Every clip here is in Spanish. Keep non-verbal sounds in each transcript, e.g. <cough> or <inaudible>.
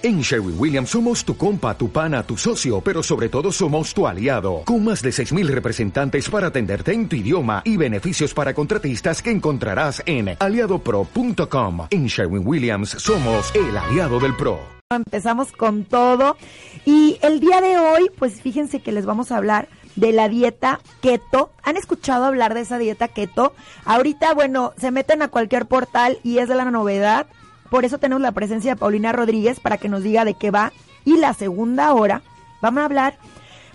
En Sherwin Williams somos tu compa, tu pana, tu socio, pero sobre todo somos tu aliado, con más de 6.000 representantes para atenderte en tu idioma y beneficios para contratistas que encontrarás en aliadopro.com. En Sherwin Williams somos el aliado del PRO. Empezamos con todo y el día de hoy, pues fíjense que les vamos a hablar de la dieta keto. ¿Han escuchado hablar de esa dieta keto? Ahorita, bueno, se meten a cualquier portal y es de la novedad por eso tenemos la presencia de Paulina Rodríguez para que nos diga de qué va. Y la segunda hora, vamos a hablar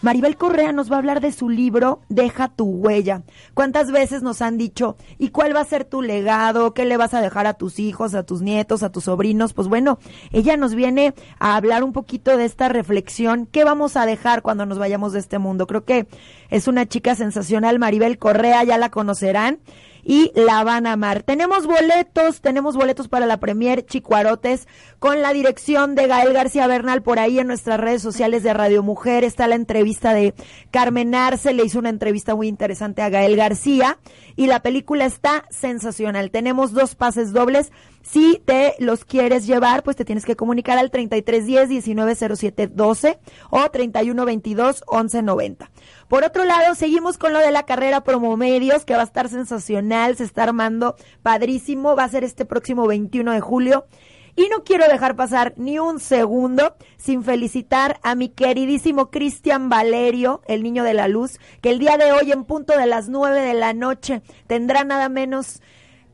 Maribel Correa nos va a hablar de su libro Deja tu huella. ¿Cuántas veces nos han dicho, ¿y cuál va a ser tu legado? ¿Qué le vas a dejar a tus hijos, a tus nietos, a tus sobrinos? Pues bueno, ella nos viene a hablar un poquito de esta reflexión. ¿Qué vamos a dejar cuando nos vayamos de este mundo? Creo que es una chica sensacional, Maribel Correa, ya la conocerán y la van a amar. Tenemos boletos, tenemos boletos para la Premier Chicuarotes con la dirección de Gael García Bernal por ahí en nuestras redes sociales de Radio Mujer. Está la entrevista de Carmen Arce, le hizo una entrevista muy interesante a Gael García y la película está sensacional. Tenemos dos pases dobles. Si te los quieres llevar, pues te tienes que comunicar al 3310 190712 o 3122 1190. Por otro lado, seguimos con lo de la carrera Promomedios, que va a estar sensacional, se está armando padrísimo, va a ser este próximo 21 de julio. Y no quiero dejar pasar ni un segundo sin felicitar a mi queridísimo Cristian Valerio, el niño de la luz, que el día de hoy en punto de las nueve de la noche tendrá nada menos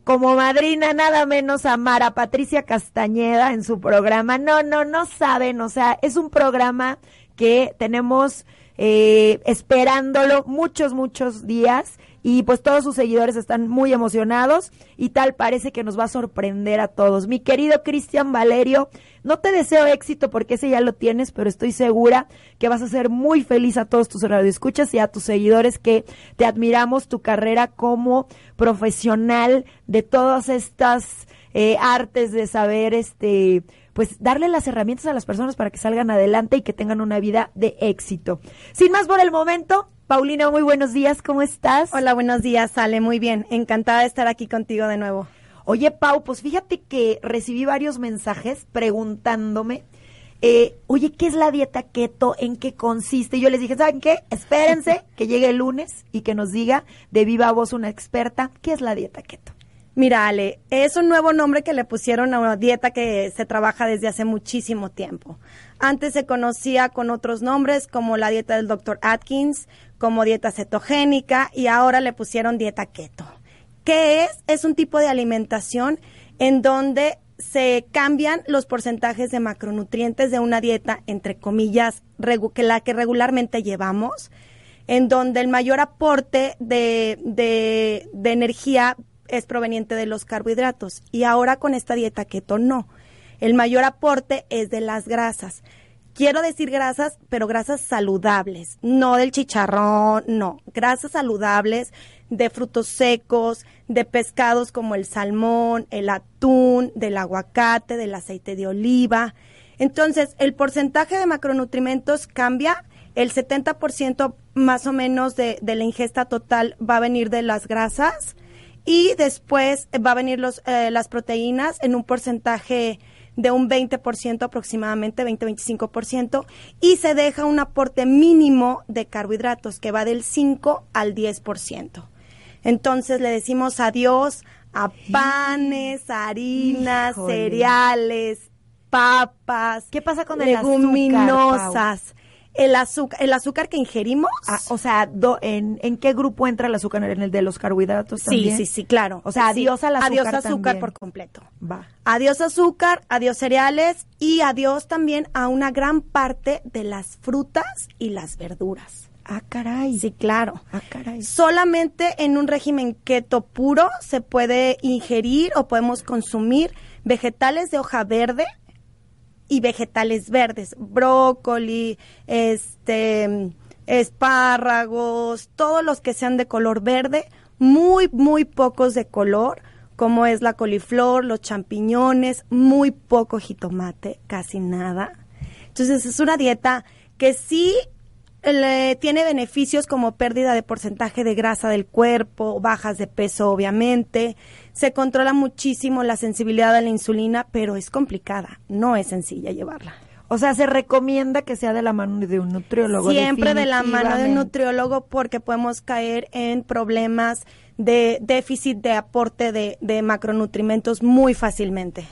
como madrina nada menos a Mara Patricia Castañeda en su programa. No, no, no saben, o sea, es un programa que tenemos eh, esperándolo muchos, muchos días y pues todos sus seguidores están muy emocionados y tal parece que nos va a sorprender a todos. Mi querido Cristian Valerio, no te deseo éxito porque ese ya lo tienes, pero estoy segura que vas a ser muy feliz a todos tus radioescuchas y a tus seguidores que te admiramos tu carrera como profesional de todas estas eh, artes de saber este pues darle las herramientas a las personas para que salgan adelante y que tengan una vida de éxito. Sin más por el momento, Paulina, muy buenos días, ¿cómo estás? Hola, buenos días, Sale, muy bien, encantada de estar aquí contigo de nuevo. Oye, Pau, pues fíjate que recibí varios mensajes preguntándome, eh, oye, ¿qué es la dieta keto? ¿En qué consiste? Y yo les dije, ¿saben qué? Espérense <laughs> que llegue el lunes y que nos diga de viva voz una experta, ¿qué es la dieta keto? Mira, Ale, es un nuevo nombre que le pusieron a una dieta que se trabaja desde hace muchísimo tiempo. Antes se conocía con otros nombres como la dieta del Dr. Atkins, como dieta cetogénica y ahora le pusieron dieta keto. ¿Qué es? Es un tipo de alimentación en donde se cambian los porcentajes de macronutrientes de una dieta, entre comillas, que la que regularmente llevamos, en donde el mayor aporte de, de, de energía es proveniente de los carbohidratos y ahora con esta dieta keto no. El mayor aporte es de las grasas. Quiero decir grasas, pero grasas saludables, no del chicharrón, no, grasas saludables de frutos secos, de pescados como el salmón, el atún, del aguacate, del aceite de oliva. Entonces, el porcentaje de macronutrientes cambia, el 70% más o menos de, de la ingesta total va a venir de las grasas, y después va a venir los, eh, las proteínas en un porcentaje de un 20% aproximadamente, 20-25%, y se deja un aporte mínimo de carbohidratos que va del 5 al 10%. Entonces le decimos adiós a panes, harinas, cereales, papas, ¿qué pasa con leguminosas? El azúcar, el azúcar que ingerimos. Ah, o sea, en, en, qué grupo entra el azúcar? ¿En el de los carbohidratos también? Sí, sí, sí, claro. O sea, adiós al azúcar Adiós azúcar por completo. Va. Adiós azúcar, adiós cereales y adiós también a una gran parte de las frutas y las verduras. Ah, caray. Sí, claro. Ah, caray. Solamente en un régimen keto puro se puede ingerir o podemos consumir vegetales de hoja verde, y vegetales verdes, brócoli, este, espárragos, todos los que sean de color verde, muy, muy pocos de color, como es la coliflor, los champiñones, muy poco jitomate, casi nada. Entonces es una dieta que sí le- tiene beneficios como pérdida de porcentaje de grasa del cuerpo, bajas de peso obviamente, se controla muchísimo la sensibilidad a la insulina, pero es complicada, no es sencilla llevarla. O sea, se recomienda que sea de la mano de un nutriólogo. Siempre de la mano de un nutriólogo porque podemos caer en problemas de déficit de aporte de, de macronutrimentos muy fácilmente.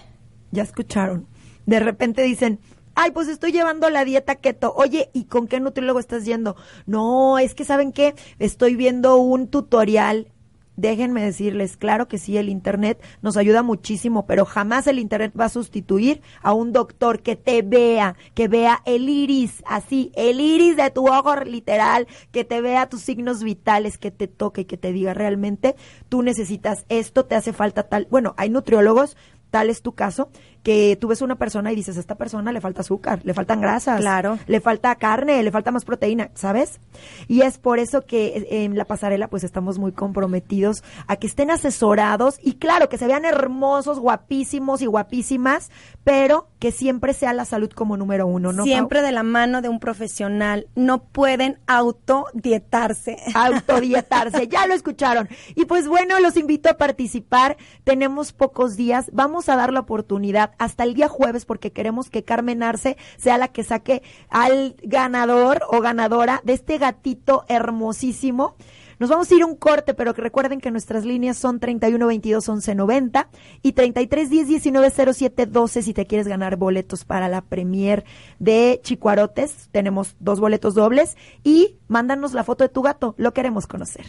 Ya escucharon. De repente dicen, ay, pues estoy llevando la dieta keto. Oye, ¿y con qué nutriólogo estás yendo? No, es que saben qué, estoy viendo un tutorial. Déjenme decirles, claro que sí, el Internet nos ayuda muchísimo, pero jamás el Internet va a sustituir a un doctor que te vea, que vea el iris, así, el iris de tu ojo literal, que te vea tus signos vitales, que te toque que te diga realmente, tú necesitas esto, te hace falta tal. Bueno, hay nutriólogos tal es tu caso, que tú ves una persona y dices, a esta persona le falta azúcar, le faltan grasas, Claro. le falta carne, le falta más proteína, ¿sabes? Y es por eso que eh, en la pasarela pues estamos muy comprometidos a que estén asesorados y claro, que se vean hermosos, guapísimos y guapísimas, pero que siempre sea la salud como número uno, ¿no? Pau? Siempre de la mano de un profesional. No pueden autodietarse. <laughs> autodietarse. Ya lo escucharon. Y pues bueno, los invito a participar. Tenemos pocos días. Vamos a dar la oportunidad hasta el día jueves porque queremos que Carmen Arce sea la que saque al ganador o ganadora de este gatito hermosísimo. Nos vamos a ir un corte, pero que recuerden que nuestras líneas son 31 22 11 90 y 33 10 19 07 12 si te quieres ganar boletos para la premier de Chicuarotes. Tenemos dos boletos dobles y mándanos la foto de tu gato, lo queremos conocer.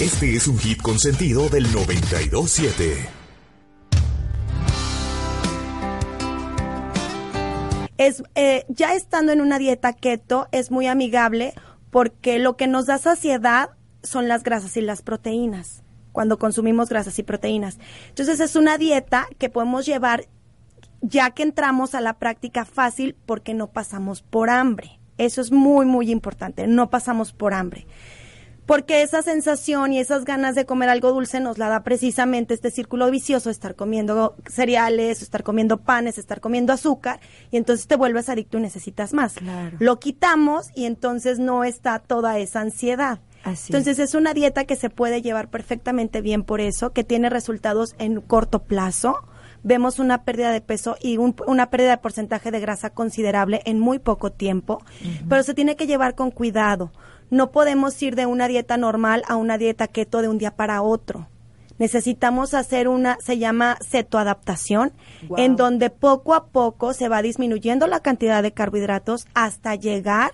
Este es un hit consentido del 927. Es eh, ya estando en una dieta keto es muy amigable porque lo que nos da saciedad son las grasas y las proteínas cuando consumimos grasas y proteínas. Entonces es una dieta que podemos llevar ya que entramos a la práctica fácil porque no pasamos por hambre. Eso es muy, muy importante, no pasamos por hambre. Porque esa sensación y esas ganas de comer algo dulce nos la da precisamente este círculo vicioso, estar comiendo cereales, estar comiendo panes, estar comiendo azúcar, y entonces te vuelves adicto y necesitas más. Claro. Lo quitamos y entonces no está toda esa ansiedad. Así entonces es una dieta que se puede llevar perfectamente bien por eso, que tiene resultados en corto plazo. Vemos una pérdida de peso y un- una pérdida de porcentaje de grasa considerable en muy poco tiempo, pero se tiene que llevar con cuidado. No podemos ir de una dieta normal a una dieta keto de un día para otro. Necesitamos hacer una, se llama cetoadaptación, Guau. en donde poco a poco se va disminuyendo la cantidad de carbohidratos hasta llegar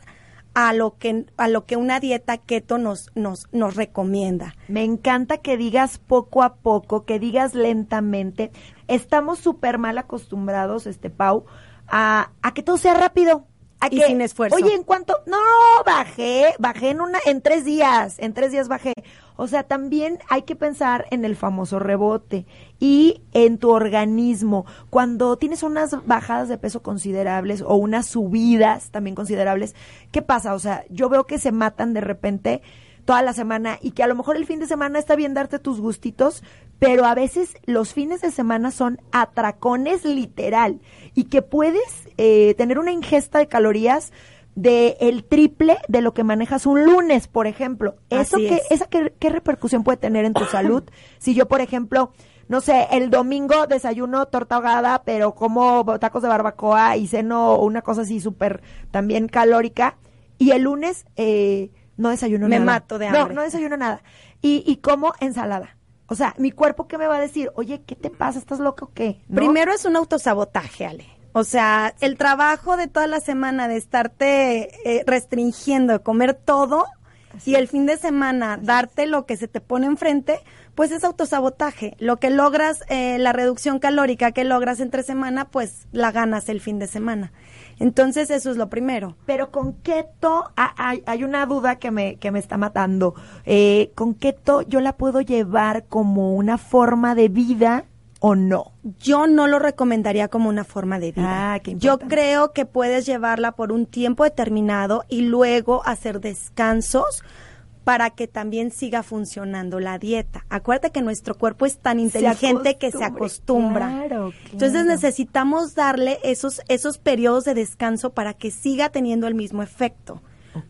a lo que, a lo que una dieta keto nos, nos, nos recomienda. Me encanta que digas poco a poco, que digas lentamente. Estamos súper mal acostumbrados, este Pau, a, a que todo sea rápido. A Y que, sin esfuerzo. Oye, ¿en cuánto? No, bajé, bajé en una, en tres días, en tres días bajé. O sea, también hay que pensar en el famoso rebote y en tu organismo. Cuando tienes unas bajadas de peso considerables o unas subidas también considerables, ¿qué pasa? O sea, yo veo que se matan de repente toda la semana y que a lo mejor el fin de semana está bien darte tus gustitos, pero a veces los fines de semana son atracones literal y que puedes eh, tener una ingesta de calorías de el triple de lo que manejas un lunes, por ejemplo. Eso Así que, es. esa qué, qué repercusión puede tener en tu <coughs> salud si yo, por ejemplo, no sé, el domingo desayuno torta ahogada, pero como tacos de barbacoa y ceno una cosa así súper también calórica y el lunes eh, no desayuno Me nada. mato de No, hambre. no desayuno nada. Y, y como ensalada. O sea, mi cuerpo, ¿qué me va a decir? Oye, ¿qué te pasa? ¿Estás loco o qué? Primero es un autosabotaje, Ale. O sea, el trabajo de toda la semana de estarte eh, restringiendo, de comer todo y el fin de semana darte lo que se te pone enfrente, pues es autosabotaje. Lo que logras, eh, la reducción calórica que logras entre semana, pues la ganas el fin de semana. Entonces eso es lo primero. Pero con keto ah, hay, hay una duda que me, que me está matando. Eh, ¿Con keto yo la puedo llevar como una forma de vida o no? Yo no lo recomendaría como una forma de vida. Ah, qué Yo creo que puedes llevarla por un tiempo determinado y luego hacer descansos para que también siga funcionando la dieta. Acuérdate que nuestro cuerpo es tan inteligente que se acostumbra. Claro, Entonces necesitamos darle esos, esos periodos de descanso para que siga teniendo el mismo efecto.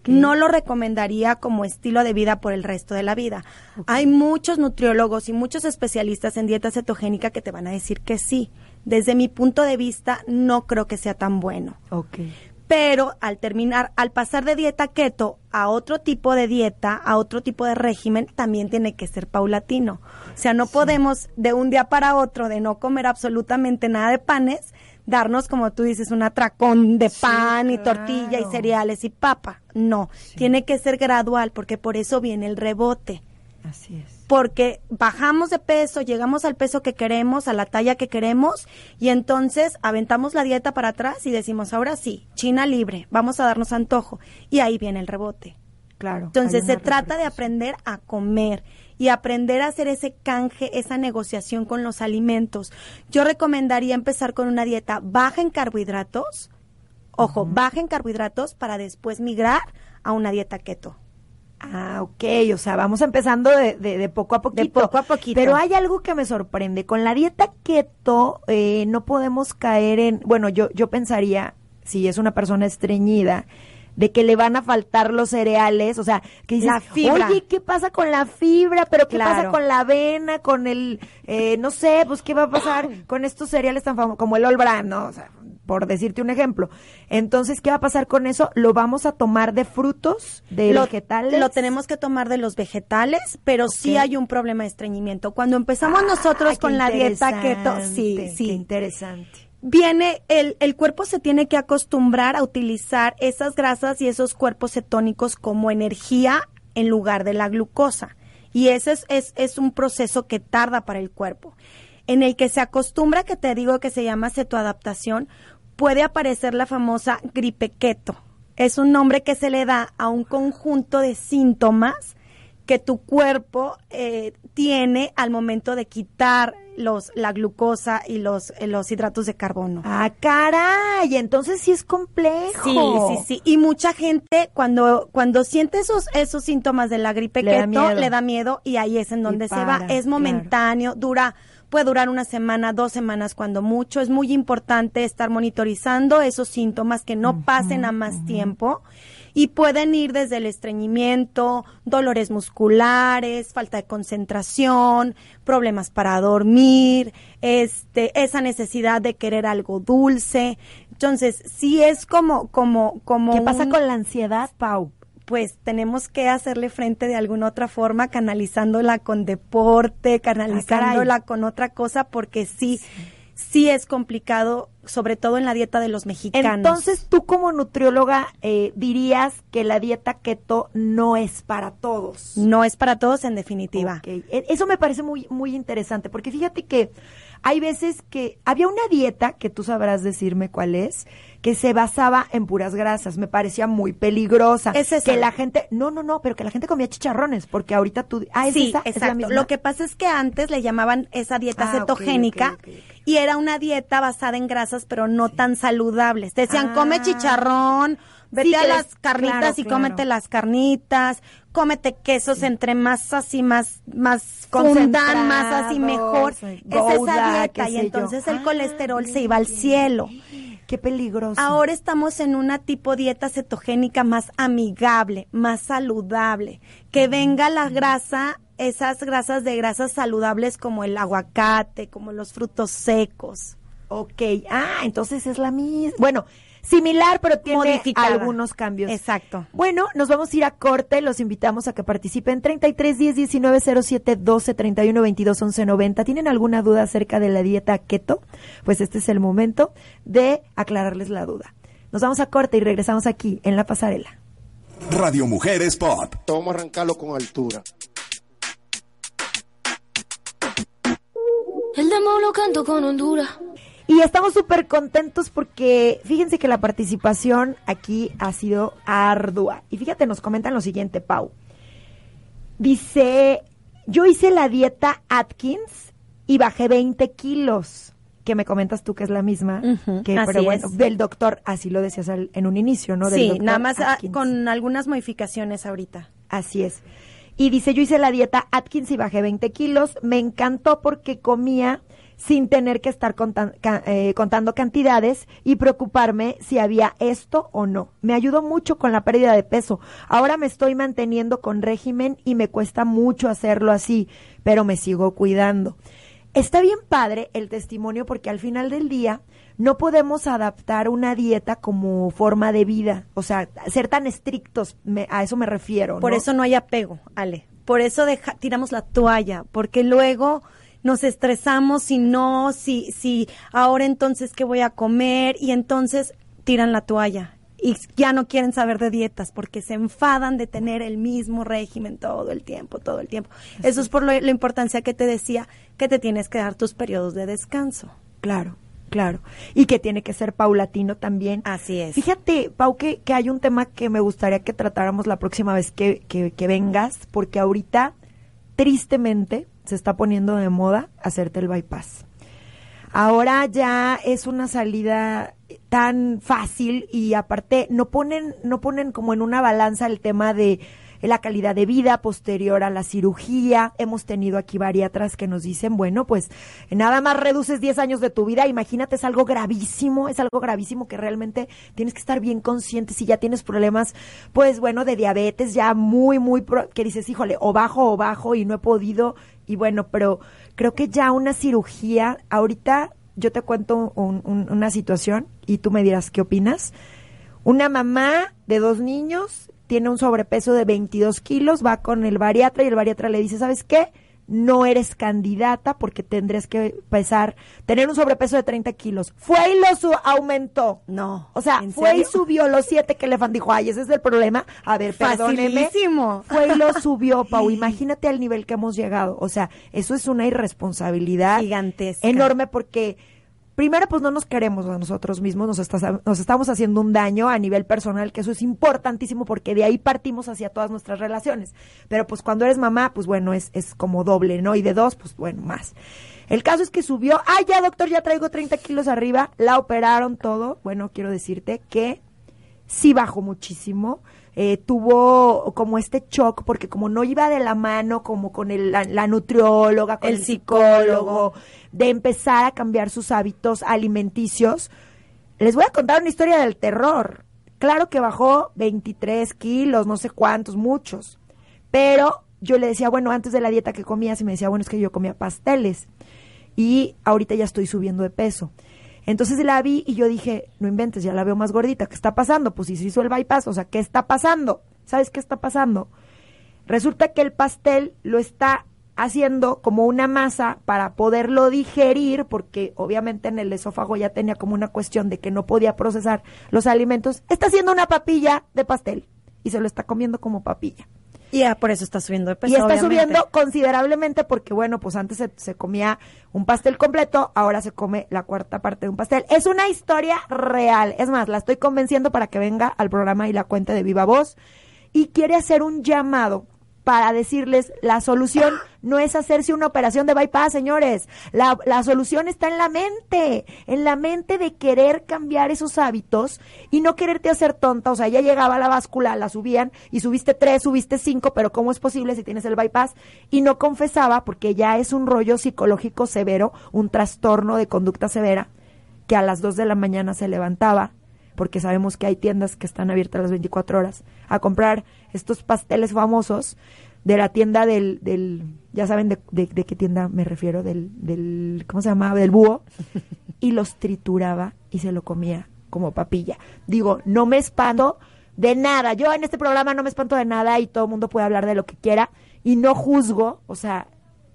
No lo recomendaría como estilo de vida por el resto de la vida. Hay muchos nutriólogos y muchos especialistas en dieta cetogénica que te van a decir que sí. Desde mi punto de vista, no creo que sea tan bueno Ok. pero al terminar, al pasar de dieta keto a otro tipo de dieta, a otro tipo de régimen, también tiene que ser paulatino. O sea, no podemos de un día para otro de no comer absolutamente nada de panes, darnos, como tú dices, un atracón de Sí, pan y claro. tortilla y cereales y papa. No, tiene que ser gradual porque por eso viene el rebote Así es. porque bajamos de peso, llegamos al peso que queremos, a la talla que queremos, y entonces aventamos la dieta para atrás y decimos, ahora sí, China libre, vamos a darnos antojo. Y ahí viene el rebote. Claro. Entonces se trata de aprender a comer y aprender a hacer ese canje, esa negociación con los alimentos. Yo recomendaría empezar con una dieta baja en carbohidratos, ojo, baja en carbohidratos para después migrar a una dieta keto. Ah, ok, o sea, vamos empezando de, de- de poco a poquito. poco a poquito. Pero hay algo que me sorprende. Con la dieta keto eh, no podemos caer en, bueno, yo, yo pensaría, si es una persona estreñida, de que le van a faltar los cereales, o sea, que dices, La fibra. oye, ¿qué pasa con la fibra? ¿Pero qué pasa con la avena, con el, eh, no sé, pues qué va a pasar <clears throat> con estos cereales tan famosos, como el All Bran, ¿no? O sea, por decirte un ejemplo. Entonces, ¿qué va a pasar con eso? ¿Lo vamos a tomar de frutos, de lo, vegetales? Lo tenemos que tomar de los vegetales, pero sí hay un problema de estreñimiento. Cuando empezamos nosotros Ah, con qué la dieta keto, interesante, sí, Qué sí. interesante. Viene, el, el cuerpo se tiene que acostumbrar a utilizar esas grasas y esos cuerpos cetónicos como energía en lugar de la glucosa. Y ese es, es, es un proceso que tarda para el cuerpo. En el que se acostumbra, que te digo que se llama cetoadaptación, puede aparecer la famosa gripe keto. Es un nombre que se le da a un conjunto de síntomas que tu cuerpo eh, tiene al momento de quitar los la glucosa y los eh, los hidratos de carbono. Ah, caray, entonces sí es complejo. Sí, sí, sí. Y mucha gente cuando cuando siente esos esos síntomas de la gripe Le da keto miedo. le da miedo y ahí es en donde se va. Es claro. momentáneo, dura puede durar una semana, dos semanas cuando mucho. Es muy importante estar monitorizando esos síntomas que no pasen a más tiempo y pueden ir desde el estreñimiento, dolores musculares, falta de concentración, problemas para dormir, este, esa necesidad de querer algo dulce. Entonces, sí es como, como, como. ¿Qué pasa un- con la ansiedad, Pau? pues tenemos que hacerle frente de alguna otra forma, canalizándola con deporte, canalizándola con otra cosa, porque sí, sí es complicado, sobre todo en la dieta de los mexicanos. Entonces, tú como nutrióloga eh, dirías que la dieta keto no es para todos. no es para todos en definitiva. E- Eso me parece muy, muy interesante, porque fíjate que hay veces que había una dieta, que tú sabrás decirme cuál es, que se basaba en puras grasas. Me parecía muy peligrosa. Es esa. Que la gente, no, no, no, pero que la gente comía chicharrones, porque ahorita tú, ah, ¿es sí, esa? ¿Es la exacto. misma? Lo que pasa es que antes le llamaban esa dieta Ah, cetogénica y era una dieta basada en grasas, pero no tan saludables. Te decían, Ah. come chicharrón, vete Sí, a las carnitas claro, y claro. cómete las carnitas, cómete quesos entre más así, más, más fundan, más así mejor. Es esa dieta y yo. entonces el Ah, colesterol se iba al cielo. Qué peligroso. Ahora estamos en una tipo dieta cetogénica más amigable, más saludable, que venga la grasa, esas grasas de grasas saludables como el aguacate, como los frutos secos. Ok, ah, entonces es la misma. Bueno, similar, pero tiene Modificada. algunos cambios. Exacto. Bueno, nos vamos a ir a corte. Los invitamos a que participen 33 10 19 07 12 31 22 11 90. ¿Tienen alguna duda acerca de la dieta keto? Pues este es el momento de aclararles la duda. Nos vamos a corte y regresamos aquí en la pasarela. Radio Mujeres Pop. Vamos a arrancarlo con altura. El demo lo canto con Honduras. Y estamos súper contentos porque fíjense que la participación aquí ha sido ardua. Y fíjate, nos comentan lo siguiente, Pau. Dice, yo hice la dieta Atkins y bajé 20 kilos. Que me comentas tú que es la misma. Que, pero bueno, es. del doctor, así lo decías al- en un inicio, ¿no? Del sí, nada más ah, con algunas modificaciones ahorita. Así es. Y dice, yo hice la dieta Atkins y bajé 20 kilos. Me encantó porque comía sin tener que estar contan- ca- eh, contando cantidades y preocuparme si había esto o no. Me ayudó mucho con la pérdida de peso. Ahora me estoy manteniendo con régimen y me cuesta mucho hacerlo así, pero me sigo cuidando. Está bien padre el testimonio porque al final del día no podemos adaptar una dieta como forma de vida, o sea, ser tan estrictos, me- a eso me refiero. Por ¿no? eso no hay apego, Ale. Por eso deja- tiramos la toalla, porque luego nos estresamos si no, si, si ahora entonces qué voy a comer y entonces tiran la toalla y ya no quieren saber de dietas porque se enfadan de tener el mismo régimen todo el tiempo, todo el tiempo. Eso es por lo- la importancia que te decía que te tienes que dar tus periodos de descanso. Claro, claro. Y que tiene que ser paulatino también. Así es. Fíjate, Pau, que, que hay un tema que me gustaría que tratáramos la próxima vez que, que, que vengas, porque ahorita, tristemente, se está poniendo de moda hacerte el bypass. Ahora ya es una salida tan fácil y aparte no ponen, no ponen como en una balanza el tema de la calidad de vida posterior a la cirugía. Hemos tenido aquí bariatras que nos dicen, bueno, pues nada más reduces 10 años de tu vida, imagínate, es algo gravísimo, es algo gravísimo que realmente tienes que estar bien consciente si ya tienes problemas, pues bueno, de diabetes, ya muy, muy, pro- que dices, híjole, o bajo o bajo y no he podido, y bueno, pero creo que ya una cirugía, ahorita yo te cuento un- un- una situación y tú me dirás qué opinas. Una mamá de dos niños tiene un sobrepeso de 22 kilos, va con el bariatra y el bariatra le dice, ¿sabes qué? No eres candidata porque tendrías que pesar, tener un sobrepeso de 30 kilos. Fue y lo su- aumentó. No. O sea, ¿en fue y subió los siete que le fan. Dijo, ay, ese es el problema. A ver, perdóneme. Facilísimo. Fue y lo subió, <laughs> Pau. Imagínate al nivel que hemos llegado. O sea, eso es una irresponsabilidad Gigantesca. enorme porque primero pues no nos queremos a nosotros mismos, nos, está- nos estamos haciendo un daño a nivel personal, que eso es importantísimo porque de ahí partimos hacia todas nuestras relaciones. Pero pues cuando eres mamá, pues bueno, es, es como doble, ¿no? Y de dos, pues bueno, más. El caso es que subió, ah, ya doctor, ya traigo 30 kilos arriba, la operaron todo. Bueno, quiero decirte que sí bajó muchísimo. Eh, tuvo como este shock porque como no iba de la mano como con el- la, la nutrióloga, con el, El psicólogo, psicólogo. de empezar a cambiar sus hábitos alimenticios. Les voy a contar una historia del terror. Claro que bajó 23 kilos, no sé cuántos, muchos. Pero yo le decía, bueno, antes de la dieta que comías, y me decía, bueno, es que yo comía pasteles. Y ahorita ya estoy subiendo de peso. Entonces la vi y yo dije, no inventes, ya la veo más gordita. ¿Qué está pasando? Pues si se hizo el bypass, o sea, ¿qué está pasando? ¿Sabes qué está pasando? Resulta que el pastel lo está haciendo como una masa para poderlo digerir, porque obviamente en el esófago ya tenía como una cuestión de que no podía procesar los alimentos. Está haciendo una papilla de pastel y se lo está comiendo como papilla. Y ya por eso está subiendo de peso. y está obviamente. subiendo considerablemente porque, bueno, pues antes se, se comía un pastel completo, ahora se come la cuarta parte de un pastel. Es una historia real. Es más, la estoy convenciendo para que venga al programa y la cuente de viva voz. Y quiere hacer un llamado para decirles la solución no es hacerse una operación de bypass, señores. La, la solución está en la mente, en la mente de querer cambiar esos hábitos y no quererte hacer tonta. O sea, ya llegaba la báscula, la subían y subiste tres, subiste cinco, pero ¿cómo es posible si tienes el bypass? Y no confesaba porque ya es un rollo psicológico severo, un trastorno de conducta severa, que a las dos de la mañana se levantaba porque sabemos que hay tiendas que están abiertas las 24 horas, a comprar estos pasteles famosos de la tienda del, del ya saben de, de- de qué tienda me refiero, del, del, ¿cómo se llamaba? Del búho, <laughs> y los trituraba y se lo comía como papilla. Digo, no me espanto de nada, yo en este programa no me espanto de nada y todo el mundo puede hablar de lo que quiera y no juzgo, o sea,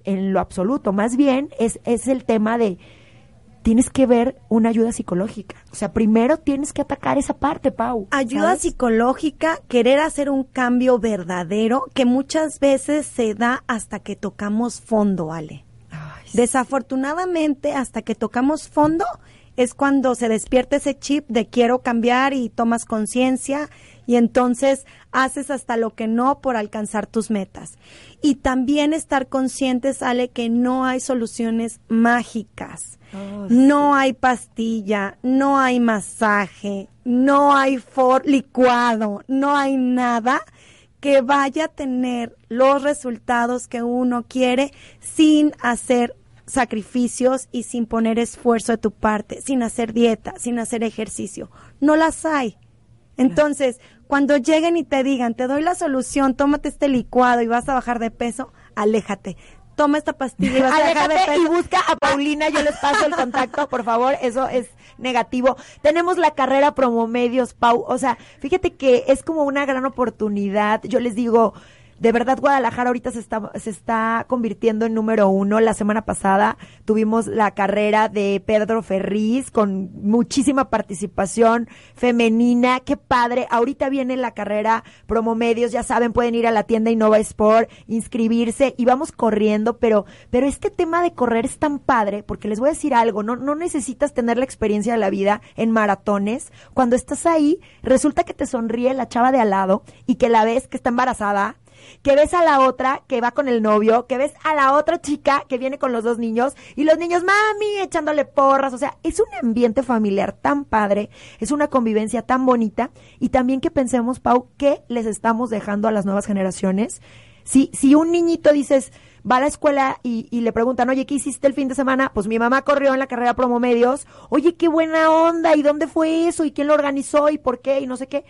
en lo absoluto, más bien es, es el tema de tienes que ver una ayuda psicológica. O sea, primero tienes que atacar esa parte, Pau. Ayuda ¿sabes? psicológica, querer hacer un cambio verdadero que muchas veces se da hasta que tocamos fondo, Ale. Ay. Desafortunadamente, hasta que tocamos fondo es cuando se despierta ese chip de quiero cambiar y tomas conciencia y entonces haces hasta lo que no por alcanzar tus metas. Y también estar conscientes, Ale, que no hay soluciones mágicas. Oh, No hay pastilla, no hay masaje, no hay for licuado, no hay nada que vaya a tener los resultados que uno quiere sin hacer sacrificios y sin poner esfuerzo de tu parte, sin hacer dieta, sin hacer ejercicio. No las hay. Entonces, cuando lleguen y te digan, te doy la solución, tómate este licuado y vas a bajar de peso, aléjate toma esta pastilla y vas a de y busca a Paulina, yo les paso el contacto, por favor, eso es negativo. Tenemos la carrera Promomedios, Pau, o sea, fíjate que es como una gran oportunidad, yo les digo, de verdad Guadalajara ahorita se está, se está convirtiendo en número uno. La semana pasada tuvimos la carrera de Pedro Ferriz con muchísima participación femenina. Qué padre. Ahorita viene la carrera Promomedios. Ya saben, pueden ir a la tienda Innova Sport, inscribirse y vamos corriendo. Pero, pero este tema de correr es tan padre porque les voy a decir algo. No, no necesitas tener la experiencia de la vida en maratones. Cuando estás ahí, resulta que te sonríe la chava de al lado y que la ves que está embarazada que ves a la otra que va con el novio, que ves a la otra chica que viene con los dos niños y los niños, mami, echándole porras. O sea, es un ambiente familiar tan padre, es una convivencia tan bonita y también que pensemos, Pau, ¿qué les estamos dejando a las nuevas generaciones? Si, si un niñito dices, va a la escuela y, le preguntan, oye, ¿qué hiciste el fin de semana? Pues mi mamá corrió en la carrera Promomedios. Oye, qué buena onda. ¿Y dónde fue eso? ¿Y quién lo organizó? ¿Y por qué? Y no sé qué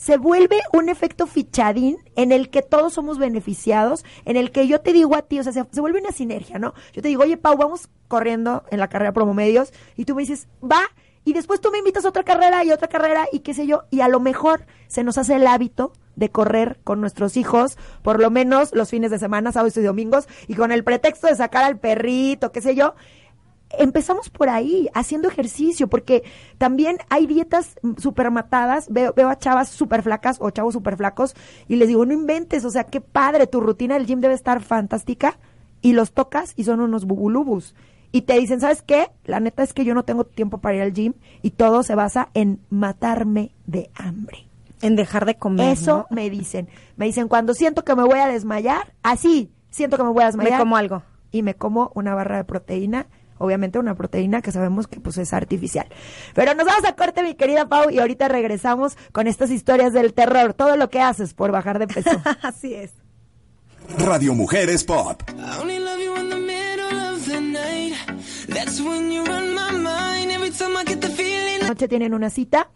se vuelve un efecto fichadín en el que todos somos beneficiados, en el que yo te digo a ti, o sea, se, vuelve una sinergia, ¿no? Yo te digo, oye, Pau, vamos corriendo en la carrera Promomedios, y tú me dices, va, y después tú me invitas a otra carrera y otra carrera y qué sé yo, y a lo mejor se nos hace el hábito de correr con nuestros hijos, por lo menos los fines de semana, sábados y domingos, y con el pretexto de sacar al perrito, qué sé yo, empezamos por ahí, haciendo ejercicio, porque también hay dietas súper matadas, veo, veo a chavas súper flacas o chavos súper flacos y les digo, no inventes, o sea, qué padre, tu rutina del gym debe estar fantástica y los tocas y son unos bubulubus. Y te dicen, ¿sabes qué? La neta es que yo no tengo tiempo para ir al gym y todo se basa en matarme de hambre. En dejar de comer. Eso ¿no? me dicen. Me dicen, cuando siento que me voy a desmayar, así, siento que me voy a desmayar. Me como algo. Y me como una barra de proteína obviamente una proteína que sabemos que pues es artificial. Pero nos vamos a corte, mi querida Pau, y ahorita regresamos con estas historias del terror, todo lo que haces por bajar de peso. <laughs> Así es. Radio Mujeres Pop. Noche tienen una cita.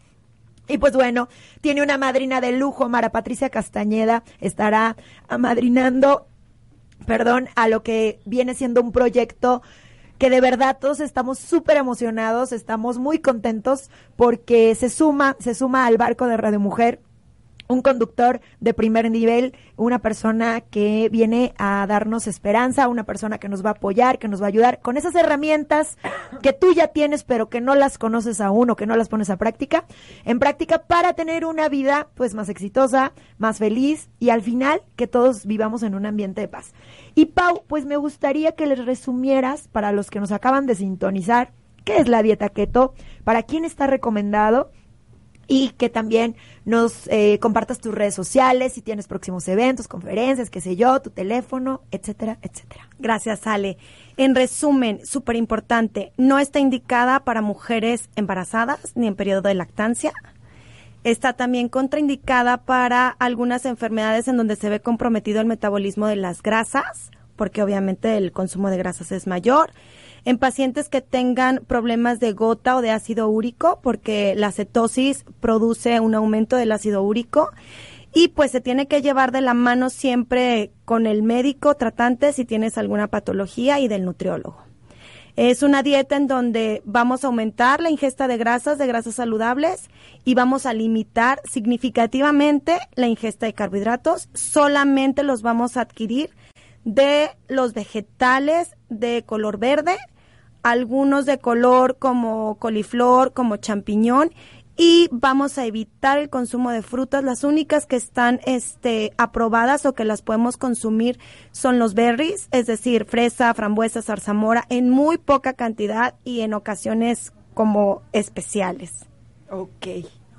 Y pues bueno, tiene una madrina de lujo, Mara Patricia Castañeda, estará amadrinando, perdón, a lo que viene siendo un proyecto que de verdad todos estamos súper emocionados, estamos muy contentos porque se suma, se suma al barco de Radio Mujer un conductor de primer nivel, una persona que viene a darnos esperanza, una persona que nos va a apoyar, que nos va a ayudar con esas herramientas que tú ya tienes pero que no las conoces aún o que no las pones a práctica, en práctica para tener una vida pues más exitosa, más feliz y al final que todos vivamos en un ambiente de paz. Y Pau, pues me gustaría que les resumieras para los que nos acaban de sintonizar qué es la dieta keto, para quién está recomendado y que también nos eh, compartas tus redes sociales, si tienes próximos eventos, conferencias, qué sé yo, tu teléfono, etcétera, etcétera. Gracias, Ale. En resumen, súper importante, no está indicada para mujeres embarazadas ni en periodo de lactancia. Está también contraindicada para algunas enfermedades en donde se ve comprometido el metabolismo de las grasas, porque obviamente el consumo de grasas es mayor en pacientes que tengan problemas de gota o de ácido úrico, porque la cetosis produce un aumento del ácido úrico. Y pues se tiene que llevar de la mano siempre con el médico tratante si tienes alguna patología y del nutriólogo. Es una dieta en donde vamos a aumentar la ingesta de grasas, de grasas saludables, y vamos a limitar significativamente la ingesta de carbohidratos. Solamente los vamos a adquirir de los vegetales de color verde, algunos de color como coliflor, como champiñón y vamos a evitar el consumo de frutas. Las únicas que están este, aprobadas o que las podemos consumir son los berries, es decir, fresa, frambuesa, zarzamora, en muy poca cantidad y en ocasiones como especiales. Ok.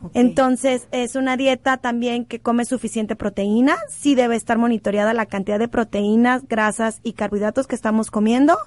Okay. Entonces, es una dieta también que come suficiente proteína. Sí debe estar monitoreada la cantidad de proteínas, grasas y carbohidratos que estamos comiendo.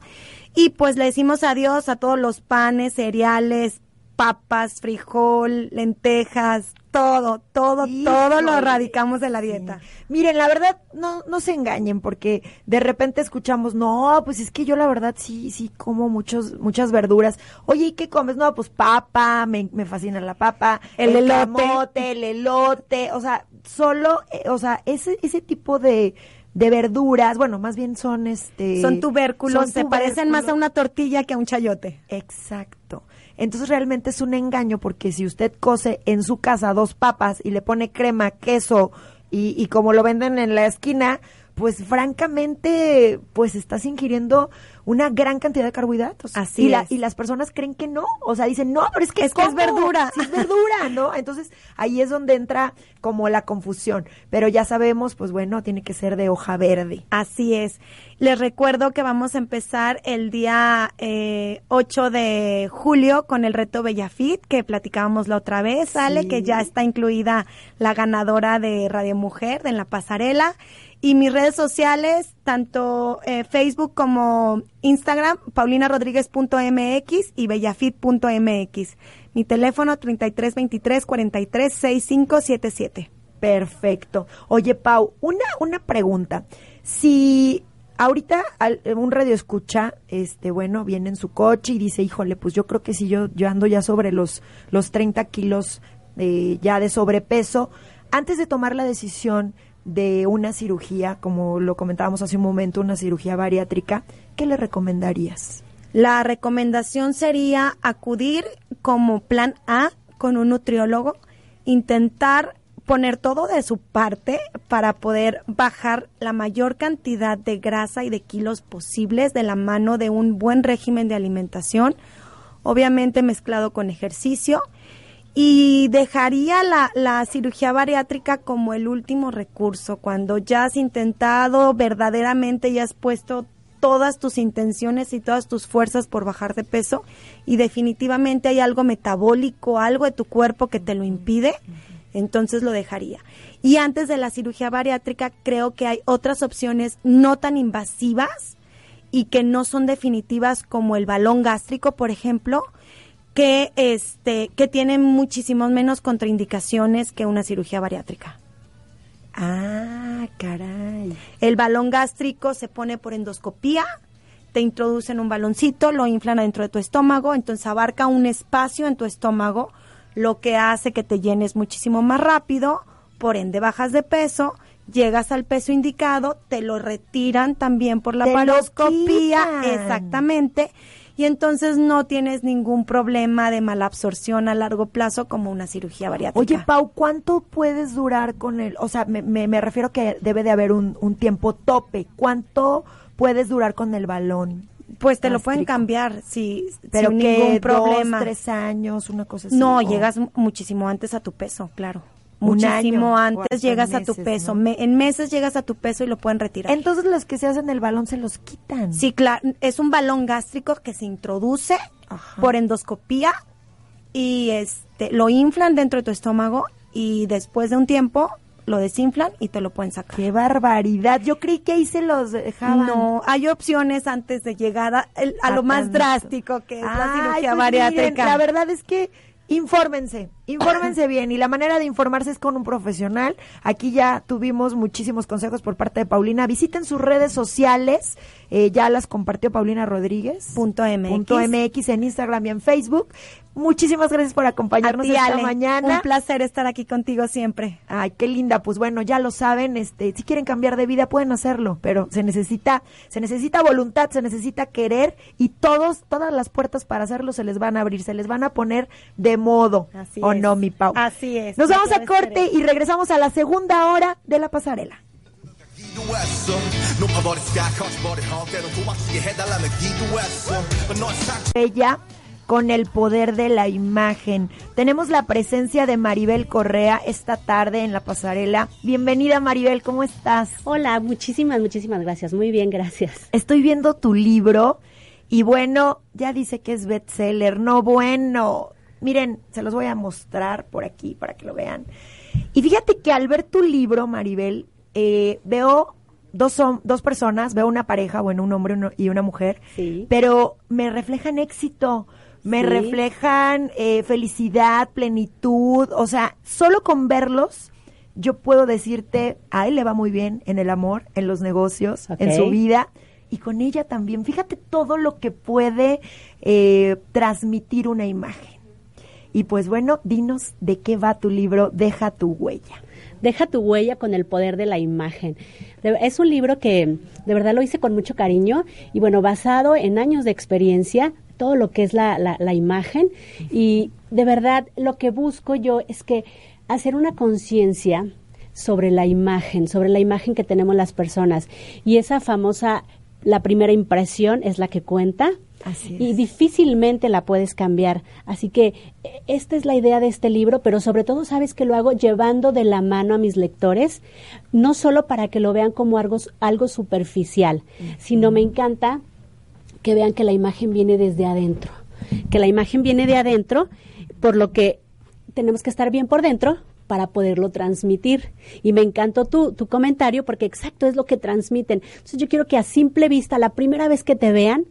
Y pues le decimos adiós a todos los panes, cereales, papas, frijol, lentejas, todo, todo, todo lo Híjole. erradicamos de la dieta. Miren, la verdad, no, no se engañen, porque de repente escuchamos, no, pues es que yo la verdad sí, sí como muchos, muchas verduras. Oye, ¿y qué comes? No, pues papa, me, me fascina la papa, El elote. camote, el elote, o sea, solo, eh, o sea, ese, ese tipo de, de verduras, bueno, más bien son este... Son tubérculos, son se parecen más a una tortilla que a un chayote. Exacto. Entonces realmente es un engaño porque si usted cose en su casa dos papas y le pone crema, queso y, y como lo venden en la esquina, pues francamente, pues estás ingiriendo una gran cantidad de carbohidratos. Así y, la- es. y las personas creen que no. O sea, dicen, no, pero es que Es que es verdura. Sí, es verdura, ¿no? Entonces ahí es donde entra como la confusión. Pero ya sabemos, pues bueno, tiene que ser de hoja verde. Así es. Les recuerdo que vamos a empezar el día eh, 8 de julio con el reto Bellafit, que platicábamos la otra vez, sale, Sí. que ya está incluida la ganadora de Radio Mujer en la pasarela. Y mis redes sociales, tanto eh, Facebook como Instagram, paulinarodríguez.mx y bellafit.mx. Mi teléfono 3323 43 6577. Perfecto. Oye, Pau, una, una pregunta. Si ahorita al- un radio escucha, este, bueno, viene en su coche y dice, híjole, pues yo creo que si yo, yo ando ya sobre los, los 30 kilos eh, ya de sobrepeso, antes de tomar la decisión de una cirugía, como lo comentábamos hace un momento, una cirugía bariátrica, ¿qué le recomendarías? La recomendación sería acudir como plan A con un nutriólogo, intentar poner todo de su parte para poder bajar la mayor cantidad de grasa y de kilos posibles de la mano de un buen régimen de alimentación, obviamente mezclado con ejercicio. Y dejaría la, la cirugía bariátrica como el último recurso, cuando ya has intentado verdaderamente y has puesto todas tus intenciones y todas tus fuerzas por bajar de peso y definitivamente hay algo metabólico, algo de tu cuerpo que te lo impide, entonces lo dejaría. Y antes de la cirugía bariátrica creo que hay otras opciones no tan invasivas y que no son definitivas como el balón gástrico, por ejemplo, que este que tienen muchísimos menos contraindicaciones que una cirugía bariátrica. Ah, caray. El balón gástrico se pone por endoscopía, te introducen un baloncito, lo inflan adentro de tu estómago, entonces abarca un espacio en tu estómago, lo que hace que te llenes muchísimo más rápido, por ende bajas de peso, llegas al peso indicado, te lo retiran también por la paroscopía, exactamente, y entonces no tienes ningún problema de malabsorción a largo plazo como una cirugía bariátrica. Oye, Pau, ¿cuánto puedes durar con el, o sea, me, me, me refiero que debe de haber un, un tiempo tope. ¿Cuánto puedes durar con el balón? pues te lo pueden cambiar si, Pero sin que ningún problema. dos, tres años, una cosa así. No, o- llegas mu- muchísimo antes a tu peso, claro. Muchísimo año, antes llegas a tu peso. ¿no? Me- en meses llegas a tu peso y lo pueden retirar. Entonces los que se hacen el balón se los quitan. sí, claro, es un balón gástrico que se introduce Ajá. por endoscopía y este lo inflan dentro de tu estómago y después de un tiempo lo desinflan y te lo pueden sacar. Qué barbaridad. Yo creí que ahí se los dejaban. No, hay opciones antes de llegar a, el- a lo más drástico que es la cirugía pues bariátrica. miren, la verdad es que infórmense, infórmense <coughs> bien y la manera de informarse es con un profesional. Aquí ya tuvimos muchísimos consejos por parte de Paulina. Visiten sus redes sociales, eh, ya las compartió Paulina Rodríguez. Punto MX. Punto MX en Instagram y en Facebook. Muchísimas gracias por acompañarnos esta mañana. Un placer estar aquí contigo siempre. Ay, qué linda. Pues bueno, ya lo saben, este, si quieren cambiar de vida pueden hacerlo, pero se necesita, se necesita voluntad, se necesita querer y todos, todas las puertas para hacerlo se les van a abrir, se les van a poner de modo. Así o es. no, mi Pau. Así es. Nos vamos a corte y regresamos a la segunda hora de la pasarela. Ella con el poder de la imagen. Tenemos la presencia de Maribel Correa esta tarde en la pasarela. Bienvenida Maribel, ¿cómo estás? Hola, muchísimas, muchísimas gracias. Muy bien, gracias. Estoy viendo tu libro y bueno, ya dice que es bestseller. No, bueno. Miren, se los voy a mostrar por aquí para que lo vean. Y fíjate que al ver tu libro, Maribel, eh, veo dos, hom- dos personas, veo una pareja, bueno, un hombre y una mujer, Sí. pero me reflejan éxito me Sí. reflejan eh, felicidad, plenitud, o sea, solo con verlos yo puedo decirte, a él le va muy bien en el amor, en los negocios, en su vida y con ella también. Fíjate todo lo que puede eh, transmitir una imagen. Y pues bueno, dinos de qué va tu libro, Deja tu huella. Deja tu huella con el poder de la imagen. Es un libro que de verdad lo hice con mucho cariño y bueno, basado en años de experiencia, todo lo que es la, la- la imagen y de verdad lo que busco yo es que hacer una conciencia sobre la imagen, sobre la imagen que tenemos las personas y esa famosa, la primera impresión es la que cuenta. Así Y es. difícilmente la puedes cambiar. Así que eh, esta es la idea de este libro, pero sobre todo sabes que lo hago llevando de la mano a mis lectores, no solo para que lo vean como algo, algo superficial, sino me encanta que vean que la imagen viene desde adentro, que la imagen viene de adentro, por lo que tenemos que estar bien por dentro para poderlo transmitir. Y me encantó tu, tu comentario porque exacto es lo que transmiten. Entonces yo quiero que a simple vista, la primera vez que te vean,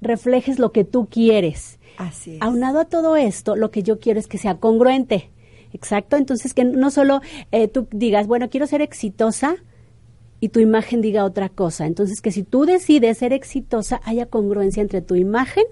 reflejes lo que tú quieres. Así es. Aunado a todo esto, lo que yo quiero es que sea congruente. Exacto. Entonces, que no solo eh, tú digas, bueno, quiero ser exitosa y tu imagen diga otra cosa. Entonces, que si tú decides ser exitosa, haya congruencia entre tu imagen